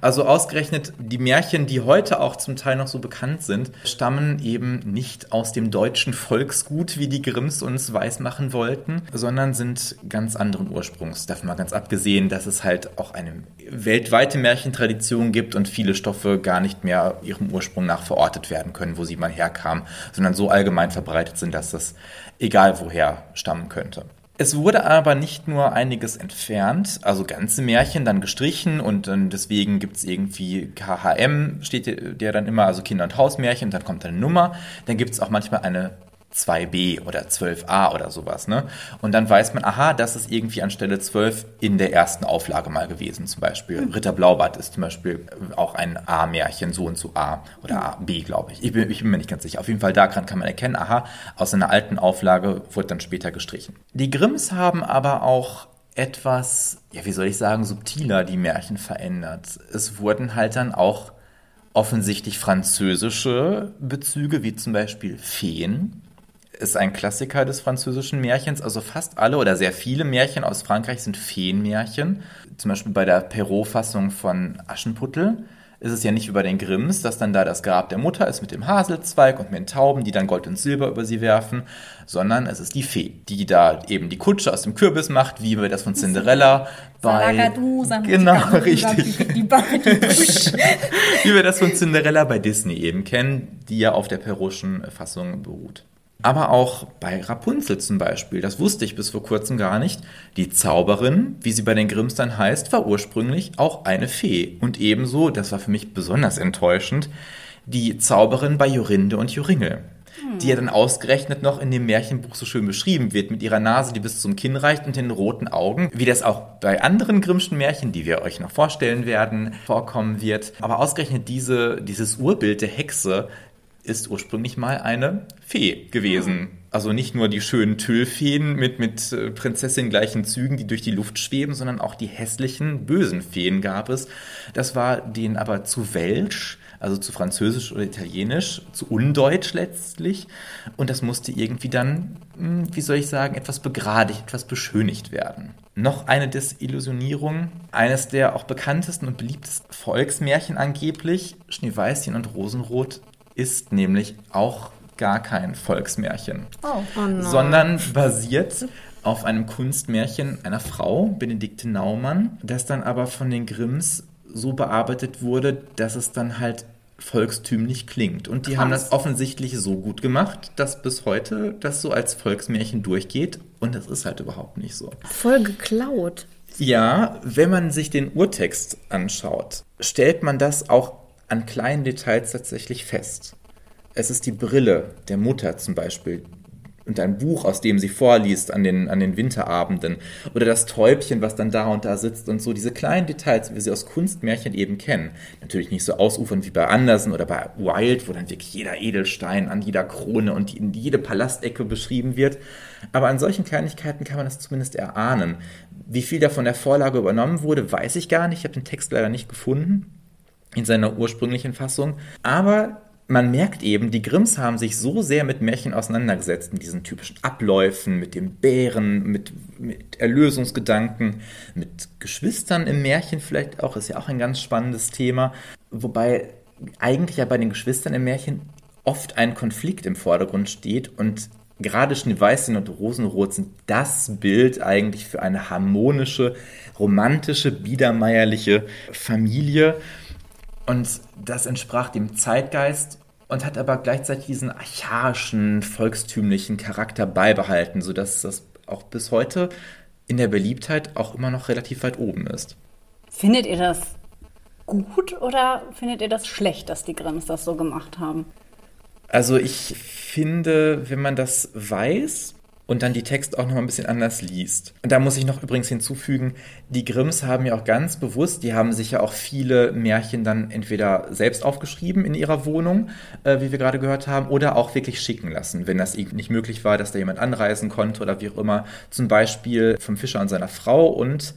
Also ausgerechnet die Märchen, die heute auch zum Teil noch so bekannt sind, stammen eben nicht aus dem deutschen Volksgut, wie die Grimms uns weismachen wollten, sondern sind ganz anderen Ursprungs. Davon mal ganz abgesehen, dass es halt auch eine weltweite Märchentradition gibt und viele Stoffe gar nicht mehr ihrem Ursprung nach verortet werden können, wo sie mal herkamen, sondern so allgemein verbreitet sind, dass das egal woher stammen könnte. Es wurde aber nicht nur einiges entfernt, also ganze Märchen dann gestrichen und dann deswegen gibt's irgendwie KHM, steht der- dann immer, also Kinder- und Hausmärchen, dann kommt eine Nummer. Dann gibt's auch manchmal eine 2b oder 12a oder sowas. Ne? Und dann weiß man, aha, das ist irgendwie an Stelle 12 in der ersten Auflage mal gewesen. Zum Beispiel Ritter Blaubart ist zum Beispiel auch ein A-Märchen, so und so A oder A, B, glaube ich. Ich bin, ich bin mir nicht ganz sicher. Auf jeden Fall daran kann man erkennen, aha, aus einer alten Auflage wurde dann später gestrichen. Die Grimms haben aber auch etwas, ja, wie soll ich sagen, subtiler die Märchen verändert. Es wurden halt dann auch offensichtlich französische Bezüge, wie zum Beispiel Feen, ist ein Klassiker des französischen Märchens. Also fast alle oder sehr viele Märchen aus Frankreich sind Feenmärchen. Zum Beispiel bei der Perrault-Fassung von Aschenputtel ist es ja nicht über den Grimms, dass dann da das Grab der Mutter ist mit dem Haselzweig und mit den Tauben, die dann Gold und Silber über sie werfen, sondern es ist die Fee, die da eben die Kutsche aus dem Kürbis macht, wie wir das von Cinderella bei... Salagadou, Sam- Genau, richtig (laughs) wie wir das von Cinderella bei Disney eben kennen, die ja auf der Perraultschen Fassung beruht. Aber auch bei Rapunzel zum Beispiel, das wusste ich bis vor kurzem gar nicht, die Zauberin, wie sie bei den Grimms dann heißt, war ursprünglich auch eine Fee. Und ebenso, das war für mich besonders enttäuschend, die Zauberin bei Jorinde und Joringel. Die ja dann ausgerechnet noch in dem Märchenbuch so schön beschrieben wird, mit ihrer Nase, die bis zum Kinn reicht und den roten Augen, wie das auch bei anderen Grimmschen Märchen, die wir euch noch vorstellen werden, vorkommen wird. Aber ausgerechnet diese, dieses Urbild der Hexe ist ursprünglich mal eine Fee gewesen. Also nicht nur die schönen Tüllfeen mit, mit äh, Prinzessin gleichen Zügen, die durch die Luft schweben, sondern auch die hässlichen, bösen Feen gab es. Das war denen aber zu Welsch, also zu Französisch oder Italienisch, zu Undeutsch letztlich. Und das musste irgendwie dann, hm, wie soll ich sagen, etwas begradigt, etwas beschönigt werden. Noch eine Desillusionierung, eines der auch bekanntesten und beliebtesten Volksmärchen angeblich, Schneeweißchen und Rosenrot, ist nämlich auch gar kein Volksmärchen, Oh. sondern basiert auf einem Kunstmärchen einer Frau, Benedikte Naumann, das dann aber von den Grimms so bearbeitet wurde, dass es dann halt volkstümlich klingt. Und die haben das offensichtlich so gut gemacht, dass bis heute das so als Volksmärchen durchgeht. Und das ist halt überhaupt nicht so. Voll geklaut. Ja, wenn man sich den Urtext anschaut, stellt man das auch an kleinen Details tatsächlich fest. Es ist die Brille der Mutter zum Beispiel und ein Buch, aus dem sie vorliest an den, an den Winterabenden oder das Täubchen, was dann da und da sitzt und so diese kleinen Details, wie wir sie aus Kunstmärchen eben kennen. Natürlich nicht so ausufernd wie bei Andersen oder bei Wilde, wo dann wirklich jeder Edelstein an jeder Krone und in jede Palastecke beschrieben wird. Aber an solchen Kleinigkeiten kann man das zumindest erahnen. Wie viel da von der Vorlage übernommen wurde, weiß ich gar nicht. Ich habe den Text leider nicht gefunden in seiner ursprünglichen Fassung. Aber man merkt eben, die Grimms haben sich so sehr mit Märchen auseinandergesetzt, mit diesen typischen Abläufen, mit dem Bären, mit, mit Erlösungsgedanken, mit Geschwistern im Märchen vielleicht auch, ist ja auch ein ganz spannendes Thema. Wobei eigentlich ja bei den Geschwistern im Märchen oft ein Konflikt im Vordergrund steht und gerade Schneeweißchen und Rosenrot sind das Bild eigentlich für eine harmonische, romantische, biedermeierliche Familie. Und das entsprach dem Zeitgeist und hat aber gleichzeitig diesen archaischen, volkstümlichen Charakter beibehalten, sodass das auch bis heute in der Beliebtheit auch immer noch relativ weit oben ist. Findet ihr das gut oder findet ihr das schlecht, dass die Grimms das so gemacht haben? Also ich finde, wenn man das weiß und dann die Texte auch noch ein bisschen anders liest. Und da muss ich noch übrigens hinzufügen, die Grimms haben ja auch ganz bewusst, die haben sich ja auch viele Märchen dann entweder selbst aufgeschrieben in ihrer Wohnung, äh, wie wir gerade gehört haben, oder auch wirklich schicken lassen, wenn das irgendwie nicht möglich war, dass da jemand anreisen konnte oder wie auch immer. Zum Beispiel vom Fischer und seiner Frau und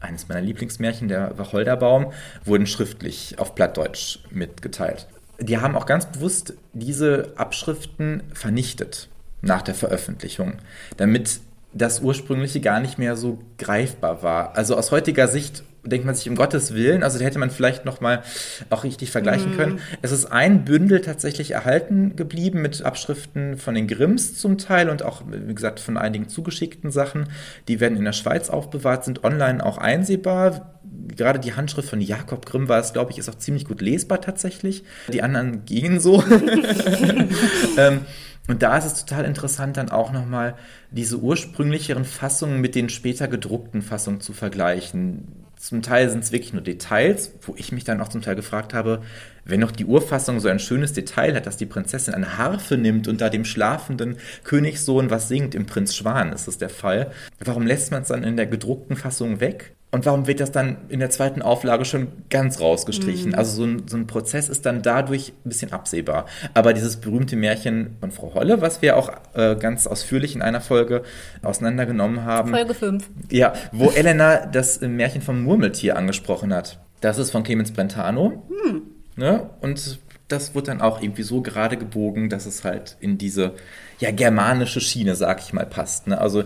eines meiner Lieblingsmärchen, der Wacholderbaum, wurden schriftlich auf Plattdeutsch mitgeteilt. Die haben auch ganz bewusst diese Abschriften vernichtet nach der Veröffentlichung, damit das ursprüngliche gar nicht mehr so greifbar war. Also aus heutiger Sicht denkt man sich um Gottes Willen, also da hätte man vielleicht noch mal auch richtig vergleichen können. Es ist ein Bündel tatsächlich erhalten geblieben mit Abschriften von den Grimms zum Teil und auch, wie gesagt, von einigen zugeschickten Sachen. Die werden in der Schweiz aufbewahrt, sind online auch einsehbar. Gerade die Handschrift von Jakob Grimm war es, glaube ich, ist auch ziemlich gut lesbar tatsächlich. Die anderen gehen so. (laughs) (laughs) ähm, und da ist es total interessant, dann auch nochmal diese ursprünglicheren Fassungen mit den später gedruckten Fassungen zu vergleichen. Zum Teil sind es wirklich nur Details, wo ich mich dann auch zum Teil gefragt habe, wenn noch die Urfassung so ein schönes Detail hat, dass die Prinzessin eine Harfe nimmt und da dem schlafenden Königssohn was singt, im Prinz Schwan ist es der Fall. Warum lässt man es dann in der gedruckten Fassung weg? Und warum wird das dann in der zweiten Auflage schon ganz rausgestrichen? Mhm. Also so ein, so ein Prozess ist dann dadurch ein bisschen absehbar. Aber dieses berühmte Märchen von Frau Holle, was wir auch äh, ganz ausführlich in einer Folge auseinandergenommen haben. Folge 5. Ja, wo Elena das Märchen vom Murmeltier angesprochen hat. Das ist von Clemens Brentano. Hm. Ne? Und das wird dann auch irgendwie so gerade gebogen, dass es halt in diese ja, germanische Schiene, sag ich mal, passt. Ne? Also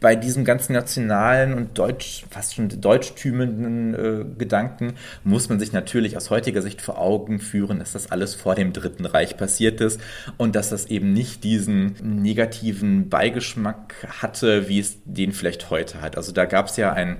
bei diesem ganzen nationalen und deutsch, fast schon deutschtümenden äh, Gedanken muss man sich natürlich aus heutiger Sicht vor Augen führen, dass das alles vor dem Dritten Reich passiert ist und dass das eben nicht diesen negativen Beigeschmack hatte, wie es den vielleicht heute hat. Also da gab es ja ein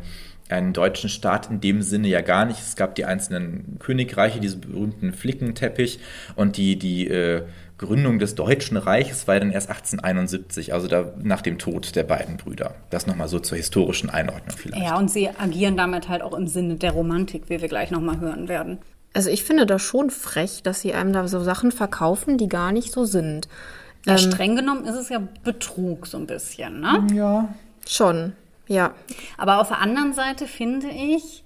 einen deutschen Staat in dem Sinne ja gar nicht. Es gab die einzelnen Königreiche, diese berühmten Flickenteppich und die, die äh, Gründung des Deutschen Reiches war dann erst 1871, also da nach dem Tod der beiden Brüder. Das nochmal so zur historischen Einordnung vielleicht. Ja, und sie agieren damit halt auch im Sinne der Romantik, wie wir gleich nochmal hören werden. Also ich finde das schon frech, dass sie einem da so Sachen verkaufen, die gar nicht so sind. Ja, ähm, streng genommen ist es ja Betrug so ein bisschen, ne? Ja. Schon, ja. Aber auf der anderen Seite finde ich,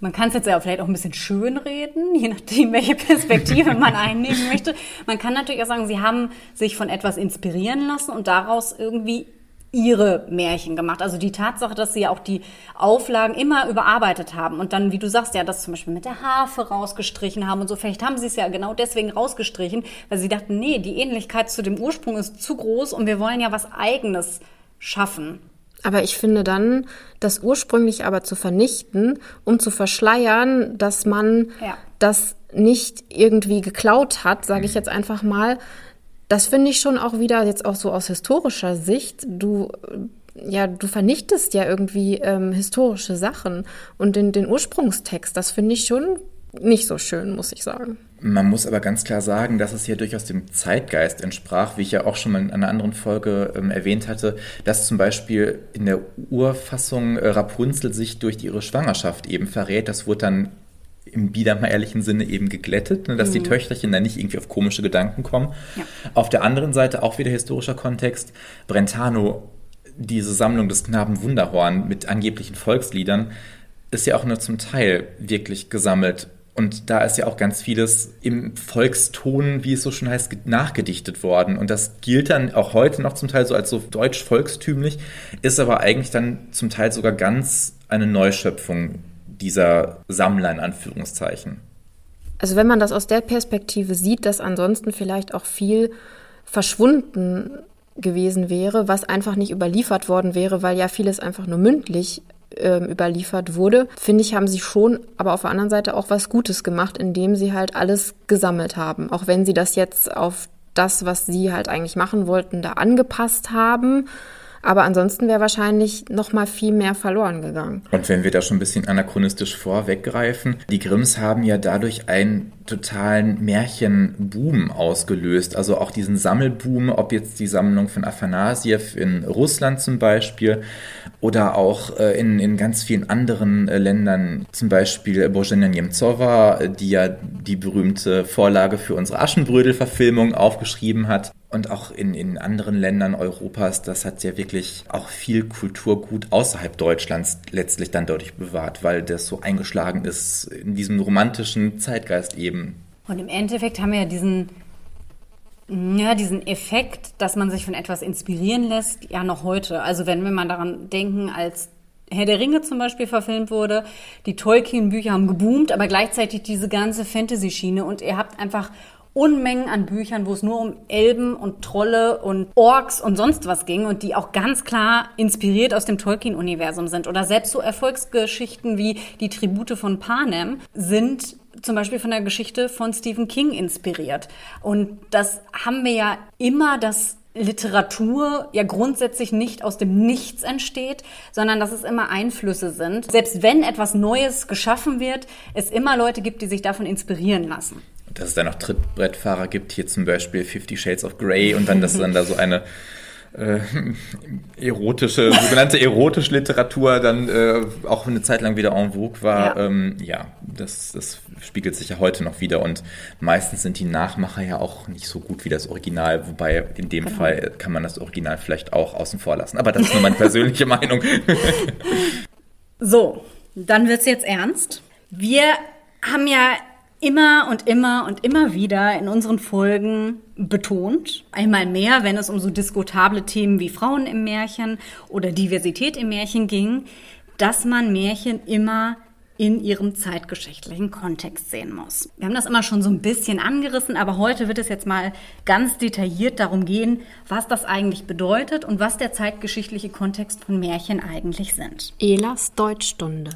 man kann es jetzt ja vielleicht auch ein bisschen schön reden, je nachdem, welche Perspektive man (laughs) einnehmen möchte. Man kann natürlich auch sagen, sie haben sich von etwas inspirieren lassen und daraus irgendwie ihre Märchen gemacht. Also die Tatsache, dass sie ja auch die Auflagen immer überarbeitet haben und dann, wie du sagst, ja, das zum Beispiel mit der Harfe rausgestrichen haben und so. Vielleicht haben sie es ja genau deswegen rausgestrichen, weil sie dachten, nee, die Ähnlichkeit zu dem Ursprung ist zu groß und wir wollen ja was Eigenes schaffen. Aber ich finde dann, das ursprünglich aber zu vernichten, um zu verschleiern, dass man ja. das nicht irgendwie geklaut hat, sage ich jetzt einfach mal, das finde ich schon auch wieder jetzt auch so aus historischer Sicht. Du ja, du vernichtest ja irgendwie ähm, historische Sachen und den, den Ursprungstext. Das finde ich schon nicht so schön, muss ich sagen. Man muss aber ganz klar sagen, dass es hier durchaus dem Zeitgeist entsprach, wie ich ja auch schon mal in einer anderen Folge ähm, erwähnt hatte, dass zum Beispiel in der Urfassung äh, Rapunzel sich durch ihre Schwangerschaft eben verrät. Das wurde dann im biedermeierlichen Sinne eben geglättet, ne, dass mhm. die Töchterchen dann nicht irgendwie auf komische Gedanken kommen. Ja. Auf der anderen Seite auch wieder historischer Kontext. Brentano, diese Sammlung des Knaben Wunderhorn mit angeblichen Volksliedern, ist ja auch nur zum Teil wirklich gesammelt und da ist ja auch ganz vieles im Volkston, wie es so schon heißt, nachgedichtet worden. Und das gilt dann auch heute noch zum Teil so als so deutsch-volkstümlich, ist aber eigentlich dann zum Teil sogar ganz eine Neuschöpfung dieser Sammler in Anführungszeichen. Also wenn man das aus der Perspektive sieht, dass ansonsten vielleicht auch viel verschwunden gewesen wäre, was einfach nicht überliefert worden wäre, weil ja vieles einfach nur mündlich äh, überliefert wurde, finde ich, haben sie schon, aber auf der anderen Seite auch was Gutes gemacht, indem sie halt alles gesammelt haben. Auch wenn sie das jetzt auf das, was sie halt eigentlich machen wollten, da angepasst haben. Aber ansonsten wäre wahrscheinlich noch mal viel mehr verloren gegangen. Und wenn wir da schon ein bisschen anachronistisch vorweggreifen, die Grimms haben ja dadurch einen totalen Märchenboom ausgelöst. Also auch diesen Sammelboom, ob jetzt die Sammlung von Afanasiev in Russland zum Beispiel oder auch äh, in, in ganz vielen anderen äh, Ländern, zum Beispiel Božena Nemcova, die ja die berühmte Vorlage für unsere Aschenbrödel-Verfilmung aufgeschrieben hat. Und auch in, in anderen Ländern Europas, das hat ja wirklich auch viel Kulturgut außerhalb Deutschlands letztlich dann dadurch bewahrt, weil das so eingeschlagen ist in diesem romantischen Zeitgeist eben. Und im Endeffekt haben wir ja diesen ja, diesen Effekt, dass man sich von etwas inspirieren lässt, ja noch heute. Also wenn wir mal daran denken, als Herr der Ringe zum Beispiel verfilmt wurde, die Tolkien-Bücher haben geboomt, aber gleichzeitig diese ganze Fantasy-Schiene und ihr habt einfach Unmengen an Büchern, wo es nur um Elben und Trolle und Orks und sonst was ging und die auch ganz klar inspiriert aus dem Tolkien-Universum sind. Oder selbst so Erfolgsgeschichten wie die Tribute von Panem sind zum Beispiel von der Geschichte von Stephen King inspiriert. Und das haben wir ja immer, dass Literatur ja grundsätzlich nicht aus dem Nichts entsteht, sondern dass es immer Einflüsse sind. Selbst wenn etwas Neues geschaffen wird, es immer Leute gibt, die sich davon inspirieren lassen. Dass es da noch Trittbrettfahrer gibt, hier zum Beispiel Fifty Shades of Grey und dann, dass dann da so eine äh, erotische, sogenannte erotische Literatur dann äh, auch eine Zeit lang wieder en vogue war. Ja, ähm, ja das, das spiegelt sich ja heute noch wieder und meistens sind die Nachmacher ja auch nicht so gut wie das Original, wobei in dem genau. Fall kann man das Original vielleicht auch außen vor lassen. Aber das ist nur meine persönliche (laughs) Meinung. so, dann wird's jetzt ernst. Wir haben ja immer und immer und immer wieder in unseren Folgen betont. Einmal mehr, wenn es um so diskutable Themen wie Frauen im Märchen oder Diversität im Märchen ging, dass man Märchen immer in ihrem zeitgeschichtlichen Kontext sehen muss. Wir haben das immer schon so ein bisschen angerissen, aber heute wird es jetzt mal ganz detailliert darum gehen, was das eigentlich bedeutet und was der zeitgeschichtliche Kontext von Märchen eigentlich sind. Elas Deutschstunde.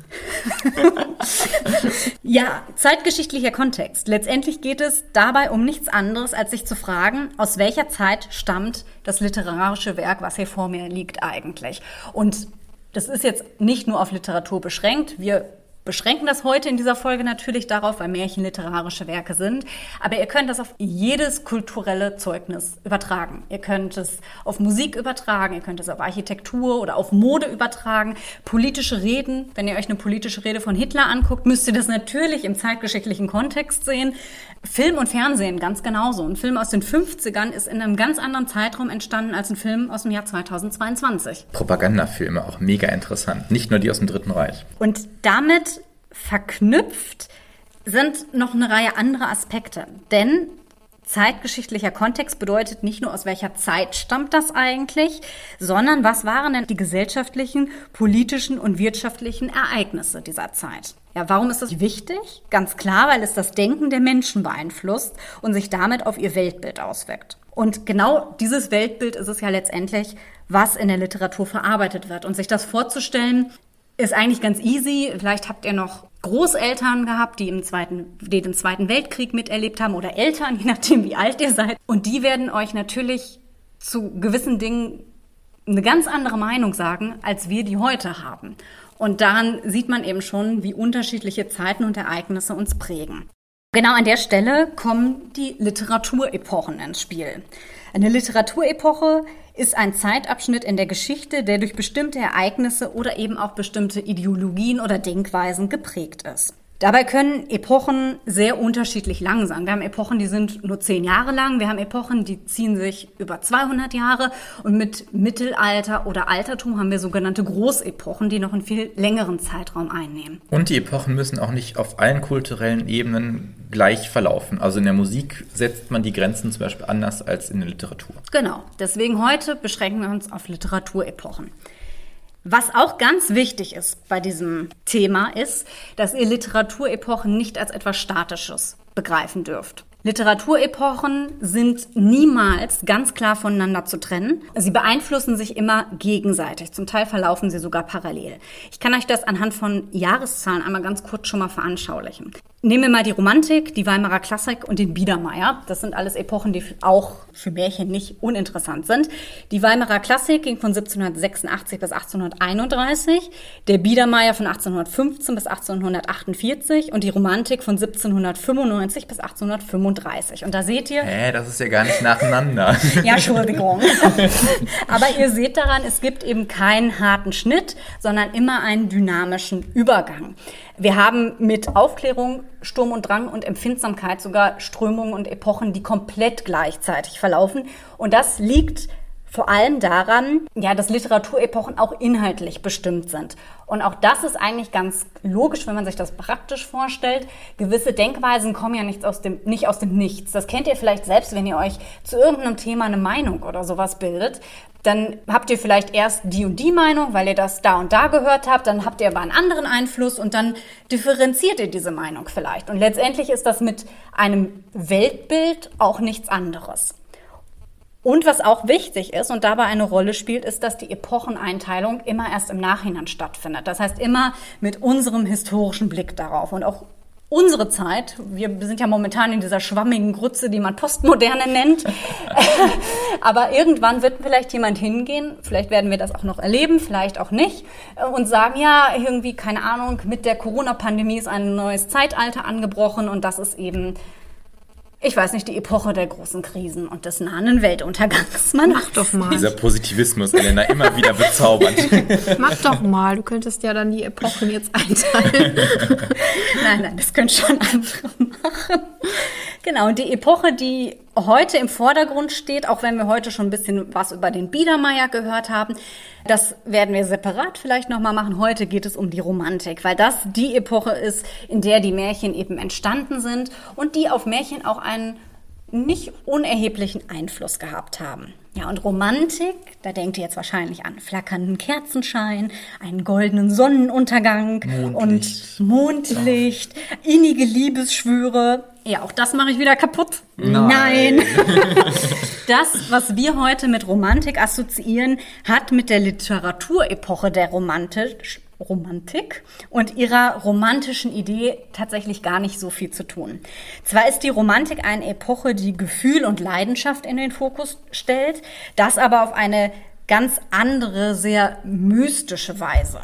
(laughs) (laughs) ja, zeitgeschichtlicher Kontext. Letztendlich geht es dabei um nichts anderes, als sich zu fragen, aus welcher Zeit stammt das literarische Werk, was hier vor mir liegt eigentlich. Und das ist jetzt nicht nur auf Literatur beschränkt. Wir beschränken das heute in dieser Folge natürlich darauf, weil Märchen literarische Werke sind. Aber ihr könnt das auf jedes kulturelle Zeugnis übertragen. Ihr könnt es auf Musik übertragen, ihr könnt es auf Architektur oder auf Mode übertragen. Politische Reden, wenn ihr euch eine politische Rede von Hitler anguckt, müsst ihr das natürlich im zeitgeschichtlichen Kontext sehen. Film und Fernsehen ganz genauso. Ein Film aus den 50ern ist in einem ganz anderen Zeitraum entstanden als ein Film aus dem Jahr 2022. Propagandafilme auch mega interessant, nicht nur die aus dem Dritten Reich. Und damit verknüpft sind noch eine Reihe anderer Aspekte. Denn zeitgeschichtlicher Kontext bedeutet nicht nur, aus welcher Zeit stammt das eigentlich, sondern was waren denn die gesellschaftlichen, politischen und wirtschaftlichen Ereignisse dieser Zeit. Ja, warum ist das wichtig? Ganz klar, weil es das Denken der Menschen beeinflusst und sich damit auf ihr Weltbild auswirkt. Und genau dieses Weltbild ist es ja letztendlich, was in der Literatur verarbeitet wird. Und sich das vorzustellen, ist eigentlich ganz easy. Vielleicht habt ihr noch Großeltern gehabt, die im Zweiten, die den Zweiten Weltkrieg miterlebt haben oder Eltern, (laughs) je nachdem, wie alt ihr seid. Und die werden euch natürlich zu gewissen Dingen eine ganz andere Meinung sagen, als wir die heute haben. Und daran sieht man eben schon, wie unterschiedliche Zeiten und Ereignisse uns prägen. Genau an der Stelle kommen die Literaturepochen ins Spiel. Eine Literaturepoche ist ein Zeitabschnitt in der Geschichte, der durch bestimmte Ereignisse oder eben auch bestimmte Ideologien oder Denkweisen geprägt ist. Dabei können Epochen sehr unterschiedlich lang sein. Wir haben Epochen, die sind nur zehn Jahre lang. Wir haben Epochen, die ziehen sich über 200 Jahre. Und mit Mittelalter oder Altertum haben wir sogenannte Großepochen, die noch einen viel längeren Zeitraum einnehmen. Und die Epochen müssen auch nicht auf allen kulturellen Ebenen gleich verlaufen. Also in der Musik setzt man die Grenzen zum Beispiel anders als in der Literatur. Genau. Deswegen heute beschränken wir uns auf Literaturepochen. Was auch ganz wichtig ist bei diesem Thema ist, dass ihr Literaturepochen nicht als etwas Statisches begreifen dürft. Literaturepochen sind niemals ganz klar voneinander zu trennen. Sie beeinflussen sich immer gegenseitig. Zum Teil verlaufen sie sogar parallel. Ich kann euch das anhand von Jahreszahlen einmal ganz kurz schon mal veranschaulichen. Nehmen wir mal die Romantik, die Weimarer Klassik und den Biedermeier. Das sind alles Epochen, die auch für Märchen nicht uninteressant sind. Die Weimarer Klassik ging von 1786 bis 1831, der Biedermeier von 1815 bis 1848 und die Romantik von 1795 bis 1835. Und da seht ihr. Hä, das ist ja gar nicht nacheinander. (laughs) ja, Entschuldigung. (laughs) Aber ihr seht daran, es gibt eben keinen harten Schnitt, sondern immer einen dynamischen Übergang. Wir haben mit Aufklärung, Sturm und Drang und Empfindsamkeit sogar Strömungen und Epochen, die komplett gleichzeitig verlaufen. Und das liegt vor allem daran, ja, dass Literaturepochen auch inhaltlich bestimmt sind. Und auch das ist eigentlich ganz logisch, wenn man sich das praktisch vorstellt. Gewisse Denkweisen kommen ja nicht aus dem, nicht aus dem Nichts. Das kennt ihr vielleicht selbst, wenn ihr euch zu irgendeinem Thema eine Meinung oder sowas bildet dann habt ihr vielleicht erst die und die Meinung, weil ihr das da und da gehört habt, dann habt ihr aber einen anderen Einfluss und dann differenziert ihr diese Meinung vielleicht. Und letztendlich ist das mit einem Weltbild auch nichts anderes. Und was auch wichtig ist und dabei eine Rolle spielt, ist, dass die Epocheneinteilung immer erst im Nachhinein stattfindet. Das heißt immer mit unserem historischen Blick darauf und auch unsere Zeit, wir sind ja momentan in dieser schwammigen Grütze, die man Postmoderne nennt, (laughs) aber irgendwann wird vielleicht jemand hingehen, vielleicht werden wir das auch noch erleben, vielleicht auch nicht, und sagen, ja, irgendwie, keine Ahnung, mit der Corona-Pandemie ist ein neues Zeitalter angebrochen und das ist eben ich weiß nicht, die Epoche der großen Krisen und des nahen Weltuntergangs. Man Mach doch mal. Dieser Positivismus, Elena, immer wieder bezaubernd. (laughs) Mach doch mal. Du könntest ja dann die Epochen jetzt einteilen. (laughs) nein, nein, das können schon andere machen. Genau, und die Epoche, die heute im Vordergrund steht, auch wenn wir heute schon ein bisschen was über den Biedermeier gehört haben, das werden wir separat vielleicht nochmal machen. Heute geht es um die Romantik, weil das die Epoche ist, in der die Märchen eben entstanden sind und die auf Märchen auch einen nicht unerheblichen Einfluss gehabt haben. Ja, und Romantik, da denkt ihr jetzt wahrscheinlich an flackernden Kerzenschein, einen goldenen Sonnenuntergang Mondlicht. und Mondlicht, innige Liebesschwüre. Ja, auch das mache ich wieder kaputt. Nein. Nein. (laughs) das, was wir heute mit Romantik assoziieren, hat mit der Literaturepoche der Romantik Romantik und ihrer romantischen Idee tatsächlich gar nicht so viel zu tun. Zwar ist die Romantik eine Epoche, die Gefühl und Leidenschaft in den Fokus stellt, das aber auf eine ganz andere, sehr mystische Weise.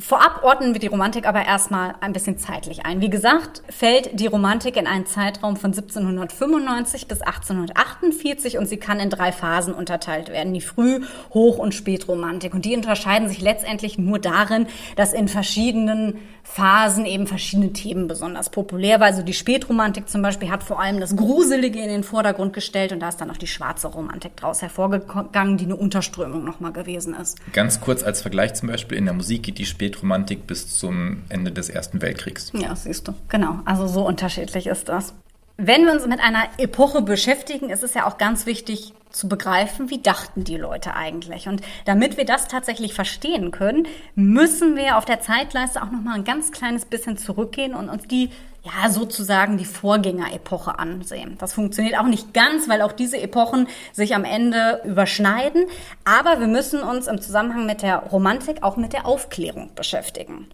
Vorab ordnen wir die Romantik aber erstmal ein bisschen zeitlich ein. Wie gesagt, fällt die Romantik in einen Zeitraum von 1795 bis 1848 und sie kann in drei Phasen unterteilt werden. Die Früh-, Hoch- und Spätromantik. Und die unterscheiden sich letztendlich nur darin, dass in verschiedenen Phasen eben verschiedene Themen besonders populär war. Also die Spätromantik zum Beispiel hat vor allem das Gruselige in den Vordergrund gestellt und da ist dann auch die schwarze Romantik draus hervorgegangen, die eine Unterströmung nochmal gewesen ist. Ganz kurz als Vergleich zum Beispiel in der Musik geht die Spät Spätromantik bis zum Ende des Ersten Weltkriegs. Ja, siehst du. Genau. Also so unterschiedlich ist das. Wenn wir uns mit einer Epoche beschäftigen, ist es ja auch ganz wichtig zu begreifen, wie dachten die Leute eigentlich. Und damit wir das tatsächlich verstehen können, müssen wir auf der Zeitleiste auch noch mal ein ganz kleines bisschen zurückgehen und uns die ja, sozusagen die Vorgängerepoche ansehen. Das funktioniert auch nicht ganz, weil auch diese Epochen sich am Ende überschneiden. Aber wir müssen uns im Zusammenhang mit der Romantik auch mit der Aufklärung beschäftigen.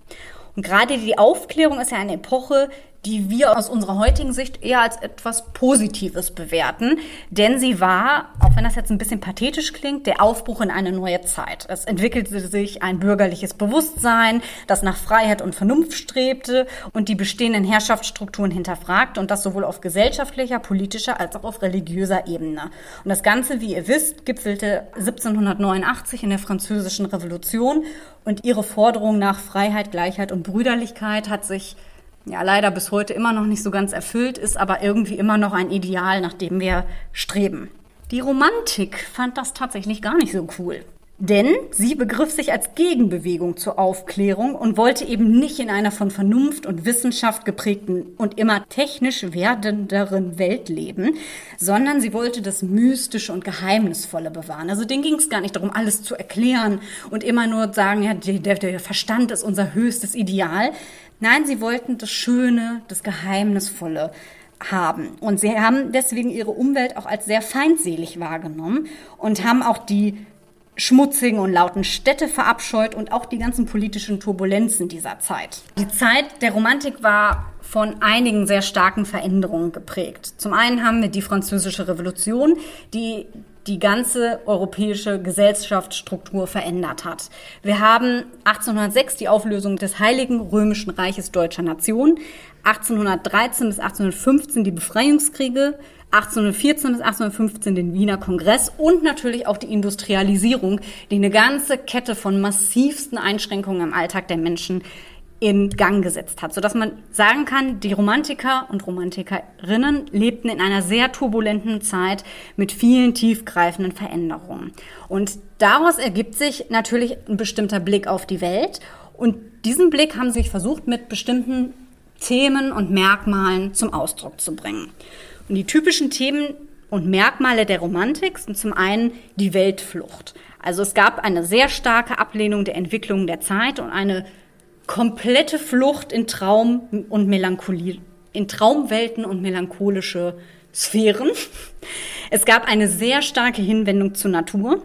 Und gerade die Aufklärung ist ja eine Epoche, die wir aus unserer heutigen Sicht eher als etwas Positives bewerten. Denn sie war, auch wenn das jetzt ein bisschen pathetisch klingt, der Aufbruch in eine neue Zeit. Es entwickelte sich ein bürgerliches Bewusstsein, das nach Freiheit und Vernunft strebte und die bestehenden Herrschaftsstrukturen hinterfragte und das sowohl auf gesellschaftlicher, politischer als auch auf religiöser Ebene. Und das Ganze, wie ihr wisst, gipfelte 1789 in der Französischen Revolution und ihre Forderung nach Freiheit, Gleichheit und Brüderlichkeit hat sich ja leider bis heute immer noch nicht so ganz erfüllt ist, aber irgendwie immer noch ein Ideal, nach dem wir streben. Die Romantik fand das tatsächlich gar nicht so cool. Denn sie begriff sich als Gegenbewegung zur Aufklärung und wollte eben nicht in einer von Vernunft und Wissenschaft geprägten und immer technisch werdenderen Welt leben, sondern sie wollte das Mystische und Geheimnisvolle bewahren. Also denen ging es gar nicht darum, alles zu erklären und immer nur sagen, ja, der, der Verstand ist unser höchstes Ideal, Nein, sie wollten das Schöne, das Geheimnisvolle haben. Und sie haben deswegen ihre Umwelt auch als sehr feindselig wahrgenommen und haben auch die schmutzigen und lauten Städte verabscheut und auch die ganzen politischen Turbulenzen dieser Zeit. Die Zeit der Romantik war von einigen sehr starken Veränderungen geprägt. Zum einen haben wir die Französische Revolution, die die ganze europäische Gesellschaftsstruktur verändert hat. Wir haben 1806 die Auflösung des Heiligen Römischen Reiches deutscher Nation, 1813 bis 1815 die Befreiungskriege, 1814 bis 1815 den Wiener Kongress und natürlich auch die Industrialisierung, die eine ganze Kette von massivsten Einschränkungen im Alltag der Menschen in Gang gesetzt hat, sodass man sagen kann, die Romantiker und Romantikerinnen lebten in einer sehr turbulenten Zeit mit vielen tiefgreifenden Veränderungen. Und daraus ergibt sich natürlich ein bestimmter Blick auf die Welt. Und diesen Blick haben sie versucht, mit bestimmten Themen und Merkmalen zum Ausdruck zu bringen. Und die typischen Themen und Merkmale der Romantik sind zum einen die Weltflucht. Also es gab eine sehr starke Ablehnung der Entwicklung der Zeit und eine komplette Flucht in Traum und Melancholie, in Traumwelten und melancholische Sphären. Es gab eine sehr starke Hinwendung zur Natur.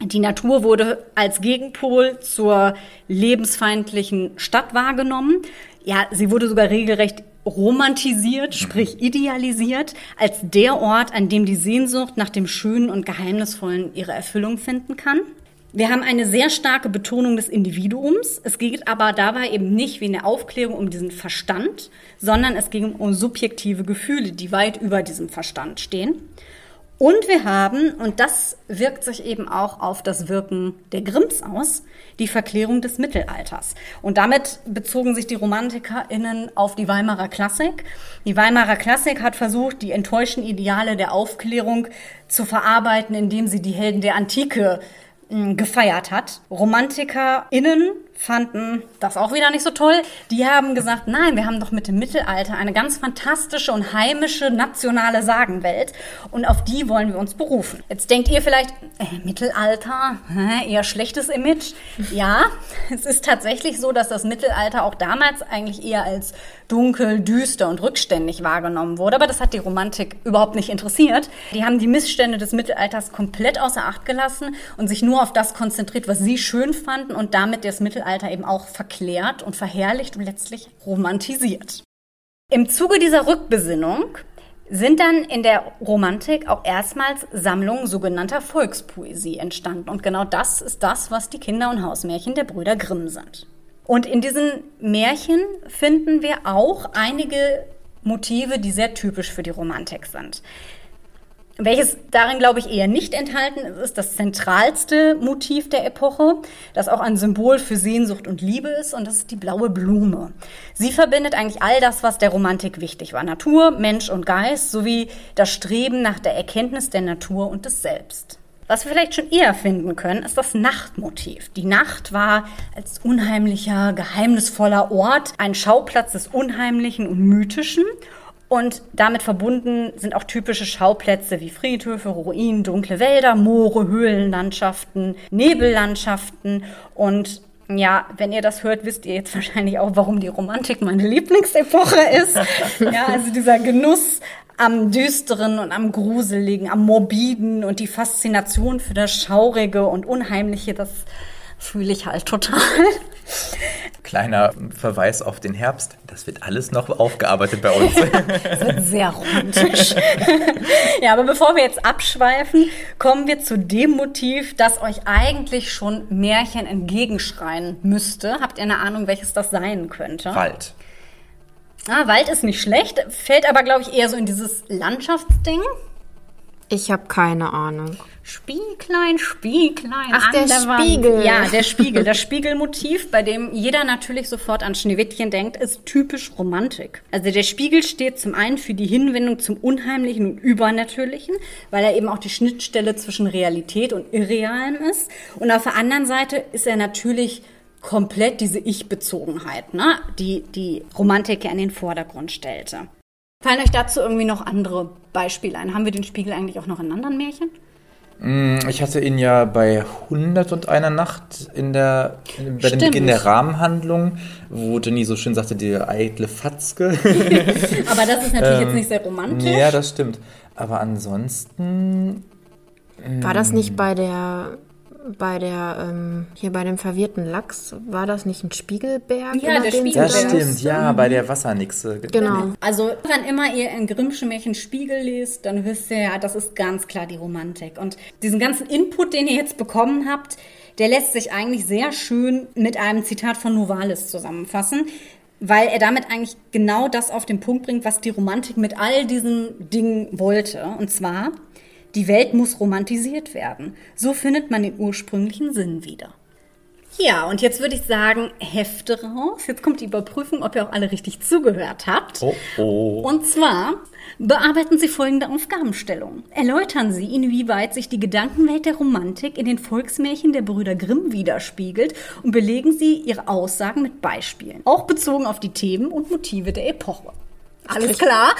Die Natur wurde als Gegenpol zur lebensfeindlichen Stadt wahrgenommen. Ja, sie wurde sogar regelrecht romantisiert, sprich idealisiert, als der Ort, an dem die Sehnsucht nach dem Schönen und Geheimnisvollen ihre Erfüllung finden kann. Wir haben eine sehr starke Betonung des Individuums. Es geht aber dabei eben nicht wie in der Aufklärung um diesen Verstand, sondern es ging um subjektive Gefühle, die weit über diesem Verstand stehen. Und wir haben, und das wirkt sich eben auch auf das Wirken der Grimms aus, die Verklärung des Mittelalters. Und damit bezogen sich die RomantikerInnen auf die Weimarer Klassik. Die Weimarer Klassik hat versucht, die enttäuschten Ideale der Aufklärung zu verarbeiten, indem sie die Helden der Antike gefeiert hat. RomantikerInnen fanden das auch wieder nicht so toll. Die haben gesagt, nein, wir haben doch mit dem Mittelalter eine ganz fantastische und heimische nationale Sagenwelt und auf die wollen wir uns berufen. Jetzt denkt ihr vielleicht, äh, Mittelalter, hä, eher schlechtes Image. Ja, (laughs) es ist tatsächlich so, dass das Mittelalter auch damals eigentlich eher als dunkel, düster und rückständig wahrgenommen wurde, aber das hat die Romantik überhaupt nicht interessiert. Die haben die Missstände des Mittelalters komplett außer Acht gelassen und sich nur auf das konzentriert, was sie schön fanden und damit das Mittelalter Mittelalter eben auch verklärt und verherrlicht und letztlich romantisiert. Im Zuge dieser Rückbesinnung sind dann in der Romantik auch erstmals Sammlungen sogenannter Volkspoesie entstanden. Und genau das ist das, was die Kinder- und Hausmärchen der Brüder Grimm sind. Und in diesen Märchen finden wir auch einige Motive, die sehr typisch für die Romantik sind. Welches darin, glaube ich, eher nicht enthalten ist, ist das zentralste Motiv der Epoche, das auch ein Symbol für Sehnsucht und Liebe ist, und das ist die blaue Blume. Sie verbindet eigentlich all das, was der Romantik wichtig war. Natur, Mensch und Geist, sowie das Streben nach der Erkenntnis der Natur und des Selbst. Was wir vielleicht schon eher finden können, ist das Nachtmotiv. Die Nacht war als unheimlicher, geheimnisvoller Ort ein Schauplatz des Unheimlichen und Mythischen. Und damit verbunden sind auch typische Schauplätze wie Friedhöfe, Ruinen, dunkle Wälder, Moore, Höhlenlandschaften, Nebellandschaften und ja, wenn ihr das hört, wisst ihr jetzt (laughs) wahrscheinlich auch, warum die Romantik meine Lieblingsepoche ist. (laughs) ja, also dieser Genuss am Düsteren und am Gruseligen, am Morbiden und die Faszination für das Schaurige und Unheimliche, das fühle ich halt total. Kleiner Verweis auf den Herbst. Das wird alles noch aufgearbeitet bei uns. (laughs) Das wird sehr romantisch. (laughs) ja, aber bevor wir jetzt abschweifen, kommen wir zu dem Motiv, das euch eigentlich schon Märchen entgegenschreien müsste. Habt ihr eine Ahnung, welches das sein könnte? Wald. Ah, Wald ist nicht schlecht, fällt aber, glaube ich, eher so in dieses Landschaftsding. Ich habe keine Ahnung. Spieglein, Spieglein. Ach, der Wand. Spiegel. Ja, der Spiegel. Das Spiegelmotiv, bei dem jeder natürlich sofort an Schneewittchen denkt, ist typisch Romantik. Also der Spiegel steht zum einen für die Hinwendung zum Unheimlichen und Übernatürlichen, weil er eben auch die Schnittstelle zwischen Realität und Irrealem ist. Und auf der anderen Seite ist er natürlich komplett diese Ich-Bezogenheit, ne? die die Romantik ja in den Vordergrund stellte. Fallen euch dazu irgendwie noch andere Beispiele ein? Haben wir den Spiegel eigentlich auch noch in anderen Märchen? Ich hatte ihn ja bei 101 Nacht in der, bei dem. Beginn der Rahmenhandlung, wo Jenny so schön sagte, die eitle Fatzke. (laughs) Aber das ist natürlich jetzt nicht sehr romantisch. ja, das stimmt. Aber ansonsten, War das nicht bei der, bei der, ähm, hier bei dem verwirrten Lachs, war das nicht ein Spiegelberg? Ja, der Spiegelberg. das da- stimmt, ja, bei der Wassernixe. Genau. Also, wann immer ihr in Grimmsche Märchen Spiegel lest, dann wisst ihr ja, das ist ganz klar die Romantik. Und diesen ganzen Input, den ihr jetzt bekommen habt, der lässt sich eigentlich sehr schön mit einem Zitat von Novalis zusammenfassen, weil er damit eigentlich genau das auf den Punkt bringt, was die Romantik mit all diesen Dingen wollte. Und zwar, die Welt muss romantisiert werden. So findet man den ursprünglichen Sinn wieder. Ja, und jetzt würde ich sagen, Hefte raus. Jetzt kommt die Überprüfung, ob ihr auch alle richtig zugehört habt. Oh, oh. Und zwar bearbeiten Sie folgende Aufgabenstellung. Erläutern Sie, inwieweit sich die Gedankenwelt der Romantik in den Volksmärchen der Brüder Grimm widerspiegelt und belegen Sie Ihre Aussagen mit Beispielen. Auch bezogen auf die Themen und Motive der Epoche. Alles klar?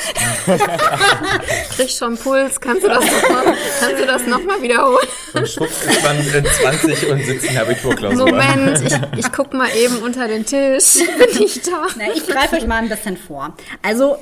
(laughs) Krieg schon Puls, kannst du das nochmal kannst du das noch mal wiederholen? Und schwupps ist man in 20 und sitzt in der Abiturklausur. Moment, ich, ich guck mal eben unter den Tisch. Bin ich da? Na, ich greife euch mal ein bisschen vor. Also,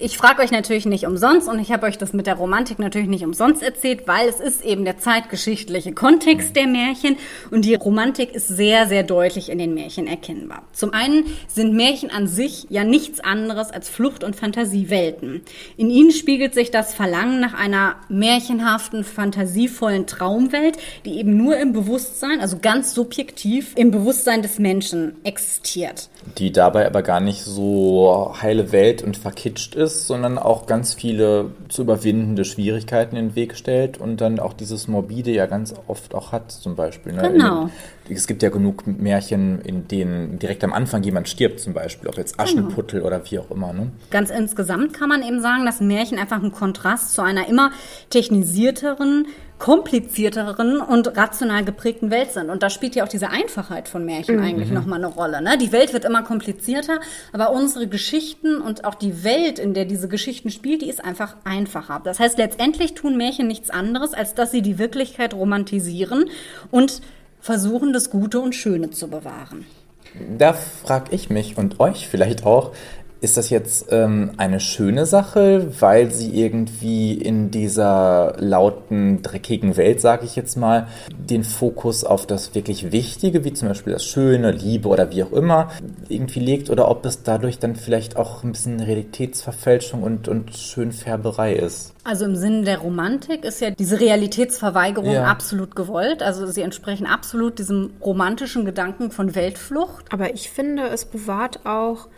ich frage euch natürlich nicht umsonst und ich habe euch das mit der Romantik natürlich nicht umsonst erzählt, weil es ist eben der zeitgeschichtliche Kontext der Märchen und die Romantik ist sehr, sehr deutlich in den Märchen erkennbar. Zum einen sind Märchen an sich ja nichts anderes als Flucht- und Fantasiewelten. In ihnen spiegelt sich das Verlangen nach einer märchenhaften, fantasievollen Traumwelt, die eben nur im Bewusstsein, also ganz subjektiv im Bewusstsein des Menschen existiert. Die dabei aber gar nicht so heile Welt und verkitscht ist, sondern auch ganz viele zu überwindende Schwierigkeiten in den Weg stellt und dann auch dieses Morbide ja ganz oft auch hat, zum Beispiel. Ne? Genau. Es gibt ja genug Märchen, in denen direkt am Anfang jemand stirbt, zum Beispiel, ob jetzt Aschenputtel oder wie auch immer. Ne? Ganz insgesamt kann man eben sagen, dass Märchen einfach ein Kontrast zu einer immer technisierteren, komplizierteren und rational geprägten Welt sind. Und da spielt ja auch diese Einfachheit von Märchen eigentlich nochmal eine Rolle. Ne? Die Welt wird immer komplizierter, aber unsere Geschichten und auch die Welt, in der diese Geschichten spielt, die ist einfach einfacher. Das heißt, letztendlich tun Märchen nichts anderes, als dass sie die Wirklichkeit romantisieren und versuchen, das Gute und Schöne zu bewahren. Da frage ich mich und euch vielleicht auch, ist das jetzt ähm, eine schöne Sache, weil sie irgendwie in dieser lauten, dreckigen Welt, sage ich jetzt mal, den Fokus auf das wirklich Wichtige, wie zum Beispiel das Schöne, Liebe oder wie auch immer, irgendwie legt oder ob es dadurch dann vielleicht auch ein bisschen Realitätsverfälschung und, und Schönfärberei ist? Also im Sinne der Romantik ist ja diese Realitätsverweigerung Ja. absolut gewollt. Also sie entsprechen absolut diesem romantischen Gedanken von Weltflucht. Aber ich finde, es bewahrt auch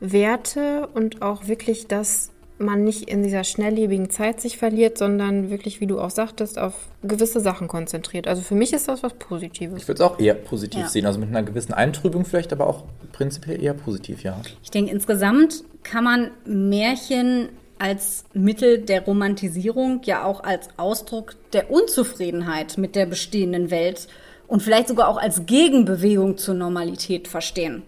Werte und auch wirklich, dass man nicht in dieser schnelllebigen Zeit sich verliert, sondern wirklich, wie du auch sagtest, auf gewisse Sachen konzentriert. Also für mich ist das was Positives. Ich würde es auch eher positiv Ja. sehen, also mit einer gewissen Eintrübung vielleicht, aber auch prinzipiell eher positiv, ja. Ich denke, insgesamt kann man Märchen als Mittel der Romantisierung, ja auch als Ausdruck der Unzufriedenheit mit der bestehenden Welt und vielleicht sogar auch als Gegenbewegung zur Normalität verstehen.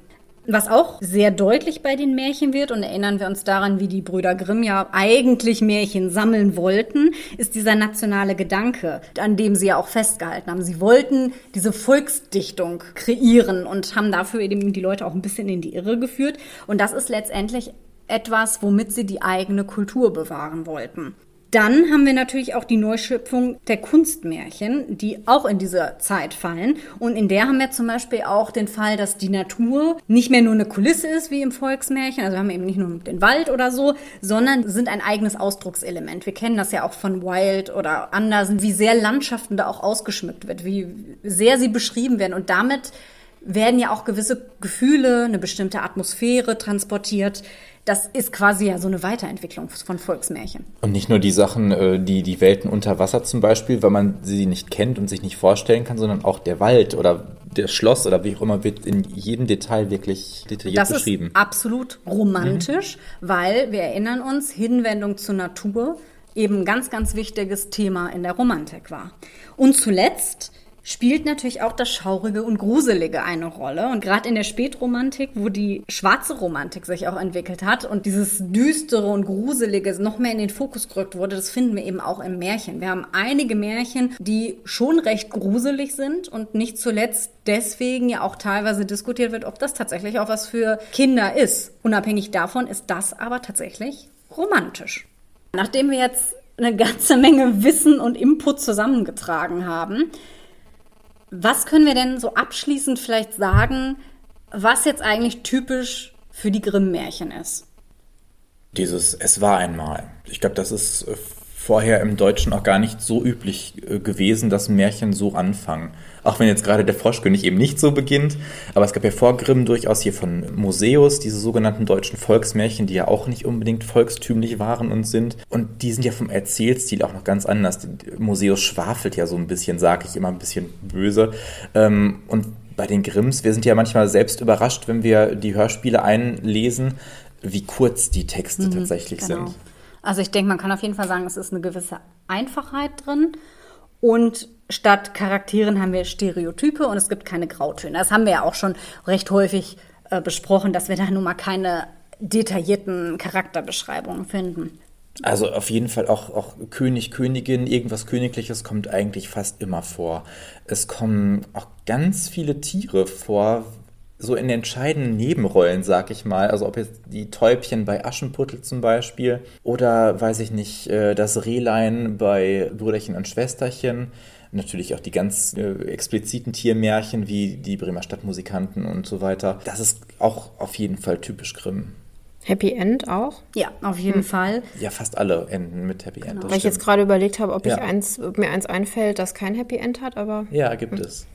Was auch sehr deutlich bei den Märchen wird, und erinnern wir uns daran, wie die Brüder Grimm ja eigentlich Märchen sammeln wollten, ist dieser nationale Gedanke, an dem sie ja auch festgehalten haben. Sie wollten diese Volksdichtung kreieren und haben dafür eben die Leute auch ein bisschen in die Irre geführt. Und das ist letztendlich etwas, womit sie die eigene Kultur bewahren wollten. Dann haben wir natürlich auch die Neuschöpfung der Kunstmärchen, die auch in diese Zeit fallen. Und in der haben wir zum Beispiel auch den Fall, dass die Natur nicht mehr nur eine Kulisse ist wie im Volksmärchen, also haben wir eben nicht nur den Wald oder so, sondern sind ein eigenes Ausdruckselement. Wir kennen das ja auch von Wild oder Andersen, wie sehr Landschaften da auch ausgeschmückt wird, wie sehr sie beschrieben werden. Und damit werden ja auch gewisse Gefühle, eine bestimmte Atmosphäre transportiert, das ist quasi ja so eine Weiterentwicklung von Volksmärchen. Und nicht nur die Sachen, äh, die, die Welten unter Wasser zum Beispiel, weil man sie nicht kennt und sich nicht vorstellen kann, sondern auch der Wald oder das Schloss oder wie auch immer wird in jedem Detail wirklich detailliert das beschrieben. Das ist absolut romantisch, mhm. weil wir erinnern uns, Hinwendung zur Natur eben ein ganz, ganz wichtiges Thema in der Romantik war. Und zuletzt spielt natürlich auch das Schaurige und Gruselige eine Rolle. Und gerade in der Spätromantik, wo die schwarze Romantik sich auch entwickelt hat und dieses Düstere und Gruselige noch mehr in den Fokus gerückt wurde, das finden wir eben auch im Märchen. Wir haben einige Märchen, die schon recht gruselig sind und nicht zuletzt deswegen ja auch teilweise diskutiert wird, ob das tatsächlich auch was für Kinder ist. Unabhängig davon ist das aber tatsächlich romantisch. Nachdem wir jetzt eine ganze Menge Wissen und Input zusammengetragen haben, was können wir denn so abschließend vielleicht sagen, was jetzt eigentlich typisch für die Grimm-Märchen ist? Dieses Es war einmal. Ich glaube, das ist äh, vorher im Deutschen auch gar nicht so üblich äh, gewesen, dass Märchen so anfangen. Auch wenn jetzt gerade der Froschkönig eben nicht so beginnt. Aber es gab ja vor Grimm durchaus hier von Museus diese sogenannten deutschen Volksmärchen, die ja auch nicht unbedingt volkstümlich waren und sind. Und die sind ja vom Erzählstil auch noch ganz anders. Museus schwafelt ja so ein bisschen, sage ich immer ein bisschen böse. Ähm, und bei den Grimms, wir sind ja manchmal selbst überrascht, wenn wir die Hörspiele einlesen, wie kurz die Texte mhm, tatsächlich genau. sind. Also ich denke, man kann auf jeden Fall sagen, es ist eine gewisse Einfachheit drin. Und statt Charakteren haben wir Stereotype und es gibt keine Grautöne. Das haben wir ja auch schon recht häufig äh, besprochen, dass wir da nun mal keine detaillierten Charakterbeschreibungen finden. Also auf jeden Fall auch, auch König, Königin, irgendwas Königliches kommt eigentlich fast immer vor. Es kommen auch ganz viele Tiere vor, so in entscheidenden Nebenrollen, sag ich mal. Also ob jetzt die Täubchen bei Aschenputtel zum Beispiel oder, weiß ich nicht, äh, das Rehlein bei Brüderchen und Schwesterchen. Natürlich auch die ganz äh, expliziten Tiermärchen wie die Bremer Stadtmusikanten und so weiter. Das ist auch auf jeden Fall typisch Grimm. Happy End auch? Ja, auf jeden hm. Fall. Ja, fast alle enden mit Happy End. Genau. Weil ich jetzt gerade überlegt habe, ob, ja. eins, ob mir eins einfällt, das kein Happy End hat, aber. Ja, gibt hm. es.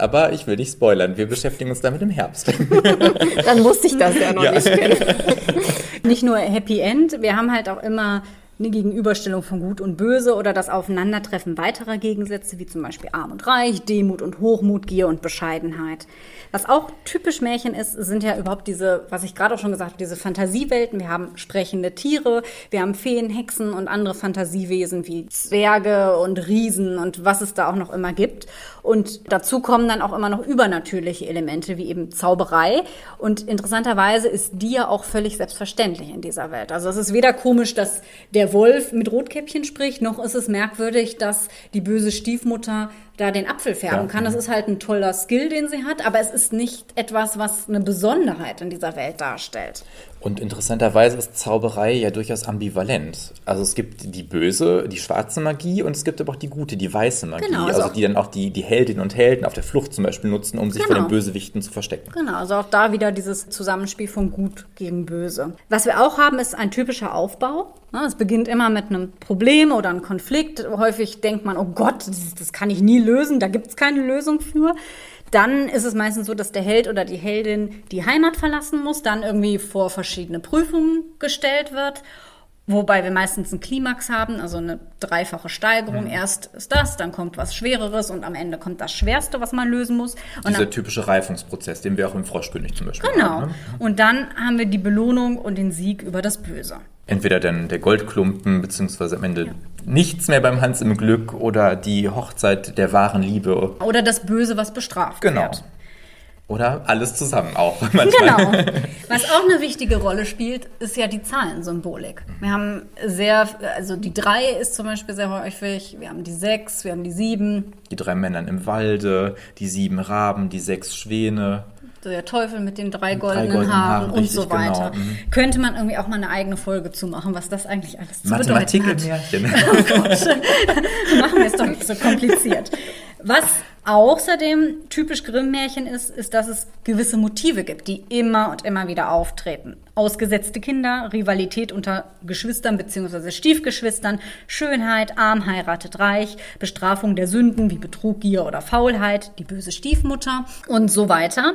Aber ich will nicht spoilern. Wir beschäftigen uns damit im Herbst. (laughs) Dann wusste ich das ja noch ja. nicht. (laughs) (laughs) nicht nur Happy End, wir haben halt auch immer eine Gegenüberstellung von Gut und Böse oder das Aufeinandertreffen weiterer Gegensätze, wie zum Beispiel Arm und Reich, Demut und Hochmut, Gier und Bescheidenheit. Was auch typisch Märchen ist, sind ja überhaupt diese, was ich gerade auch schon gesagt habe, diese Fantasiewelten. Wir haben sprechende Tiere, wir haben Feen, Hexen und andere Fantasiewesen wie Zwerge und Riesen und was es da auch noch immer gibt. Und dazu kommen dann auch immer noch übernatürliche Elemente, wie eben Zauberei. Und interessanterweise ist die ja auch völlig selbstverständlich in dieser Welt. Also es ist weder komisch, dass der Wolf mit Rotkäppchen spricht, noch ist es merkwürdig, dass die böse Stiefmutter da den Apfel färben ja. kann. Das ist halt ein toller Skill, den sie hat, aber es ist nicht etwas, was eine Besonderheit in dieser Welt darstellt. Und interessanterweise ist Zauberei ja durchaus ambivalent. Also es gibt die böse, die schwarze Magie und es gibt aber auch die gute, die weiße Magie. Genau, also, also die dann auch die, die Heldinnen und Helden auf der Flucht zum Beispiel nutzen, um sich genau. vor den Bösewichten zu verstecken. Genau, also auch da wieder dieses Zusammenspiel von Gut gegen Böse. Was wir auch haben, ist ein typischer Aufbau. Es beginnt immer mit einem Problem oder einem Konflikt. Häufig denkt man, oh Gott, das, das kann ich nie lösen, da gibt es keine Lösung für dann ist es meistens so, dass der Held oder die Heldin die Heimat verlassen muss, dann irgendwie vor verschiedene Prüfungen gestellt wird. Wobei wir meistens einen Klimax haben, also eine dreifache Steigerung. Mhm. Erst ist das, dann kommt was Schwereres und am Ende kommt das Schwerste, was man lösen muss. Und Dieser dann, typische Reifungsprozess, den wir auch im Froschkönig zum Beispiel genau. haben. Genau. Ne? Und dann haben wir die Belohnung und den Sieg über das Böse. Entweder dann der Goldklumpen, beziehungsweise am Ende ja. nichts mehr beim Hans im Glück oder die Hochzeit der wahren Liebe. Oder das Böse, was bestraft genau. wird. Oder alles zusammen auch. (laughs) Manchmal. Genau. Was auch eine wichtige Rolle spielt, ist ja die Zahlensymbolik. Wir haben sehr, also die drei ist zum Beispiel sehr häufig, wir haben die sechs, wir haben die sieben. Die drei Männern im Walde, die sieben Raben, die sechs Schwäne. Der Teufel mit den drei goldenen, drei goldenen Haaren, Haaren und so weiter. Genau. Mhm. Könnte man irgendwie auch mal eine eigene Folge zu machen, was das eigentlich alles zu Mathematik bedeuten hat. Mathematik (laughs) oh Gott. (laughs) machen wir es doch nicht so kompliziert. Was außerdem typisch Grimm-Märchen ist, ist, dass es gewisse Motive gibt, die immer und immer wieder auftreten. Ausgesetzte Kinder, Rivalität unter Geschwistern bzw. Stiefgeschwistern, Schönheit, arm heiratet reich, Bestrafung der Sünden wie Betrug, Gier oder Faulheit, die böse Stiefmutter und so weiter.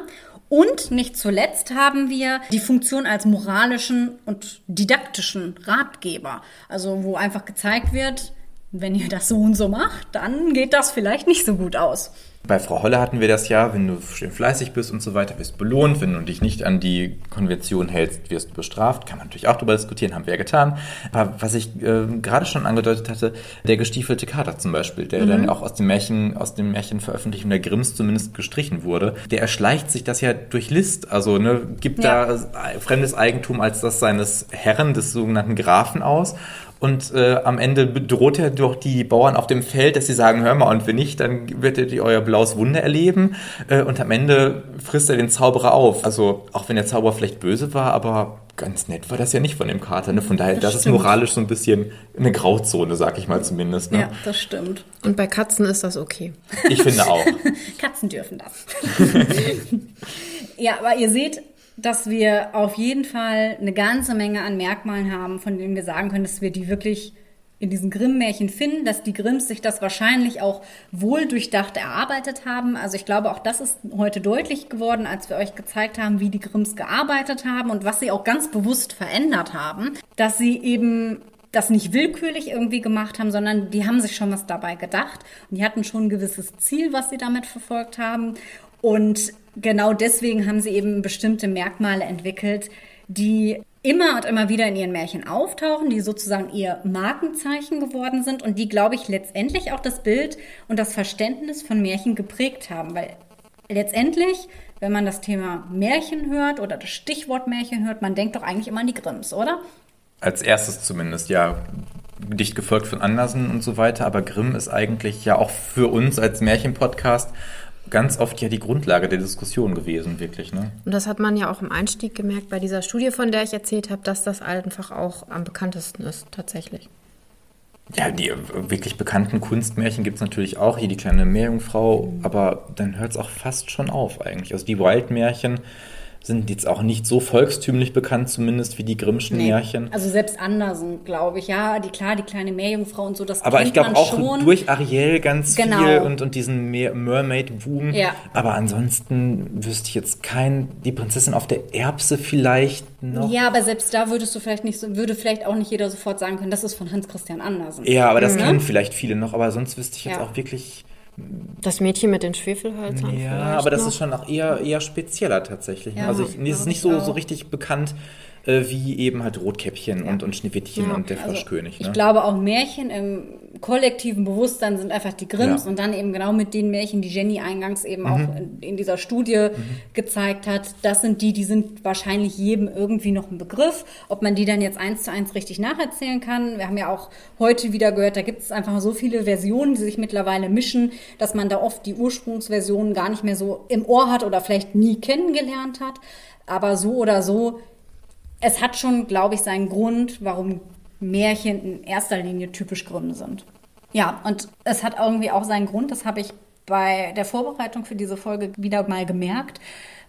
Und nicht zuletzt haben wir die Funktion als moralischen und didaktischen Ratgeber. Also wo einfach gezeigt wird, wenn ihr das so und so macht, dann geht das vielleicht nicht so gut aus. Bei Frau Holle hatten wir das ja, wenn du schön fleißig bist und so weiter, wirst belohnt. Wenn du dich nicht an die Konvention hältst, wirst du bestraft. Kann man natürlich auch darüber diskutieren, haben wir ja getan. Aber was ich äh, gerade schon angedeutet hatte, der gestiefelte Kater zum Beispiel, der mhm. dann auch aus dem Märchen, aus dem Märchenveröffentlichung der Grimms zumindest gestrichen wurde, der erschleicht sich das ja durch List. Also ne, gibt ja. da fremdes Eigentum als das seines Herren, des sogenannten Grafen aus und äh, am Ende bedroht er doch die Bauern auf dem Feld, dass sie sagen, hör mal, und wenn nicht, dann werdet ihr euer blaues Wunder erleben. Äh, und am Ende frisst er den Zauberer auf. Also auch wenn der Zauberer vielleicht böse war, aber ganz nett war das ja nicht von dem Kater. Ne? Von daher, das, das ist moralisch so ein bisschen eine Grauzone, sag ich mal zumindest. Ne? Ja, das stimmt. Und bei Katzen ist das okay. Ich finde auch. (laughs) Katzen dürfen das. (laughs) ja, aber ihr seht, dass wir auf jeden Fall eine ganze Menge an Merkmalen haben, von denen wir sagen können, dass wir die wirklich in diesen Grimm-Märchen finden, dass die Grimms sich das wahrscheinlich auch wohl durchdacht erarbeitet haben. Also ich glaube, auch das ist heute deutlich geworden, als wir euch gezeigt haben, wie die Grimms gearbeitet haben und was sie auch ganz bewusst verändert haben, dass sie eben das nicht willkürlich irgendwie gemacht haben, sondern die haben sich schon was dabei gedacht und die hatten schon ein gewisses Ziel, was sie damit verfolgt haben. Und genau deswegen haben sie eben bestimmte Merkmale entwickelt, die immer und immer wieder in ihren Märchen auftauchen, die sozusagen ihr Markenzeichen geworden sind und die, glaube ich, letztendlich auch das Bild und das Verständnis von Märchen geprägt haben. Weil letztendlich, wenn man das Thema Märchen hört oder das Stichwort Märchen hört, man denkt doch eigentlich immer an die Grimms, oder? Als erstes zumindest, ja. Dicht gefolgt von Andersen und so weiter, aber Grimm ist eigentlich ja auch für uns als Märchenpodcast ganz oft ja die Grundlage der Diskussion gewesen, wirklich. Ne? Und das hat man ja auch im Einstieg gemerkt bei dieser Studie, von der ich erzählt habe, dass das einfach auch am bekanntesten ist, tatsächlich. Ja, die wirklich bekannten Kunstmärchen gibt es natürlich auch, hier die kleine Meerjungfrau, aber dann hört es auch fast schon auf eigentlich. Also die Wildmärchen, sind jetzt auch nicht so volkstümlich bekannt, zumindest wie die Grimmschen nee. Märchen. Also selbst Andersen, glaube ich. Ja, die klar, die kleine Meerjungfrau und so, das Aber ich glaube auch schon. durch Ariel ganz genau. viel und, und diesen Mermaid-Boom. Ja. Aber ansonsten wüsste ich jetzt kein, die Prinzessin auf der Erbse vielleicht noch. Ja, aber selbst da würdest du vielleicht nicht so, würde vielleicht auch nicht jeder sofort sagen können, das ist von Hans Christian Andersen. Ja, aber das mhm. kennen vielleicht viele noch, aber sonst wüsste ich jetzt ja. auch wirklich das Mädchen mit den Schwefelhölzern. Ja, aber das noch. ist schon auch eher, eher spezieller tatsächlich. Ja, also ich, es ist nicht so, so richtig bekannt äh, wie eben halt Rotkäppchen ja. und, und Schneewittchen ja. und der also Froschkönig. Ne? Ich glaube auch Märchen im kollektiven Bewusstsein sind einfach die Grimms ja. und dann eben genau mit den Märchen, die Jenny eingangs eben mhm. auch in, in, dieser Studie mhm. gezeigt hat. Das sind die, die sind wahrscheinlich jedem irgendwie noch ein Begriff. Ob man die dann jetzt eins zu eins richtig nacherzählen kann. Wir haben ja auch heute wieder gehört, da gibt es einfach so viele Versionen, die sich mittlerweile mischen, dass man da oft die Ursprungsversionen gar nicht mehr so im Ohr hat oder vielleicht nie kennengelernt hat. Aber so oder so es hat schon, glaube ich, seinen Grund, warum Märchen in erster Linie typisch Grimm sind. Ja, und es hat irgendwie auch seinen Grund, das habe ich bei der Vorbereitung für diese Folge wieder mal gemerkt,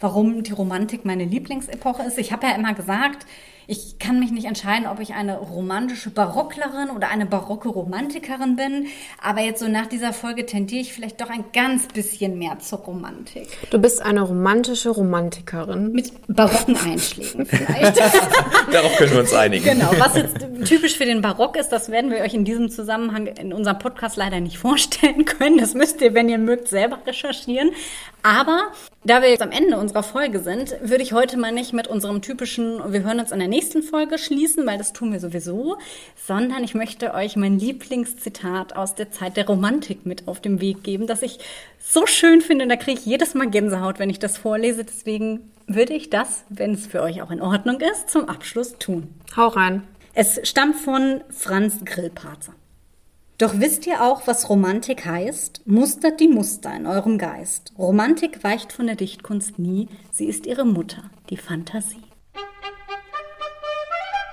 warum die Romantik meine Lieblingsepoche ist. Ich habe ja immer gesagt, ich kann mich nicht entscheiden, ob ich eine romantische Barocklerin oder eine barocke Romantikerin bin. Aber jetzt so nach dieser Folge tendiere ich vielleicht doch ein ganz bisschen mehr zur Romantik. Du bist eine romantische Romantikerin. Mit barocken Einschlägen vielleicht. (laughs) Darauf können wir uns einigen. Genau. Was jetzt typisch für den Barock ist, das werden wir euch in diesem Zusammenhang in unserem Podcast leider nicht vorstellen können. Das müsst ihr, wenn ihr mögt, selber recherchieren. Aber da wir jetzt am Ende unserer Folge sind, würde ich heute mal nicht mit unserem typischen Wir hören uns in der nächsten Folge schließen, weil das tun wir sowieso, sondern ich möchte euch mein Lieblingszitat aus der Zeit der Romantik mit auf den Weg geben, das ich so schön finde. Da kriege ich jedes Mal Gänsehaut, wenn ich das vorlese. Deswegen würde ich das, wenn es für euch auch in Ordnung ist, zum Abschluss tun. Hau rein. Es stammt von Franz Grillparzer. Doch wisst ihr auch, was Romantik heißt? Mustert die Muster in eurem Geist. Romantik weicht von der Dichtkunst nie, sie ist ihre Mutter, die Fantasie.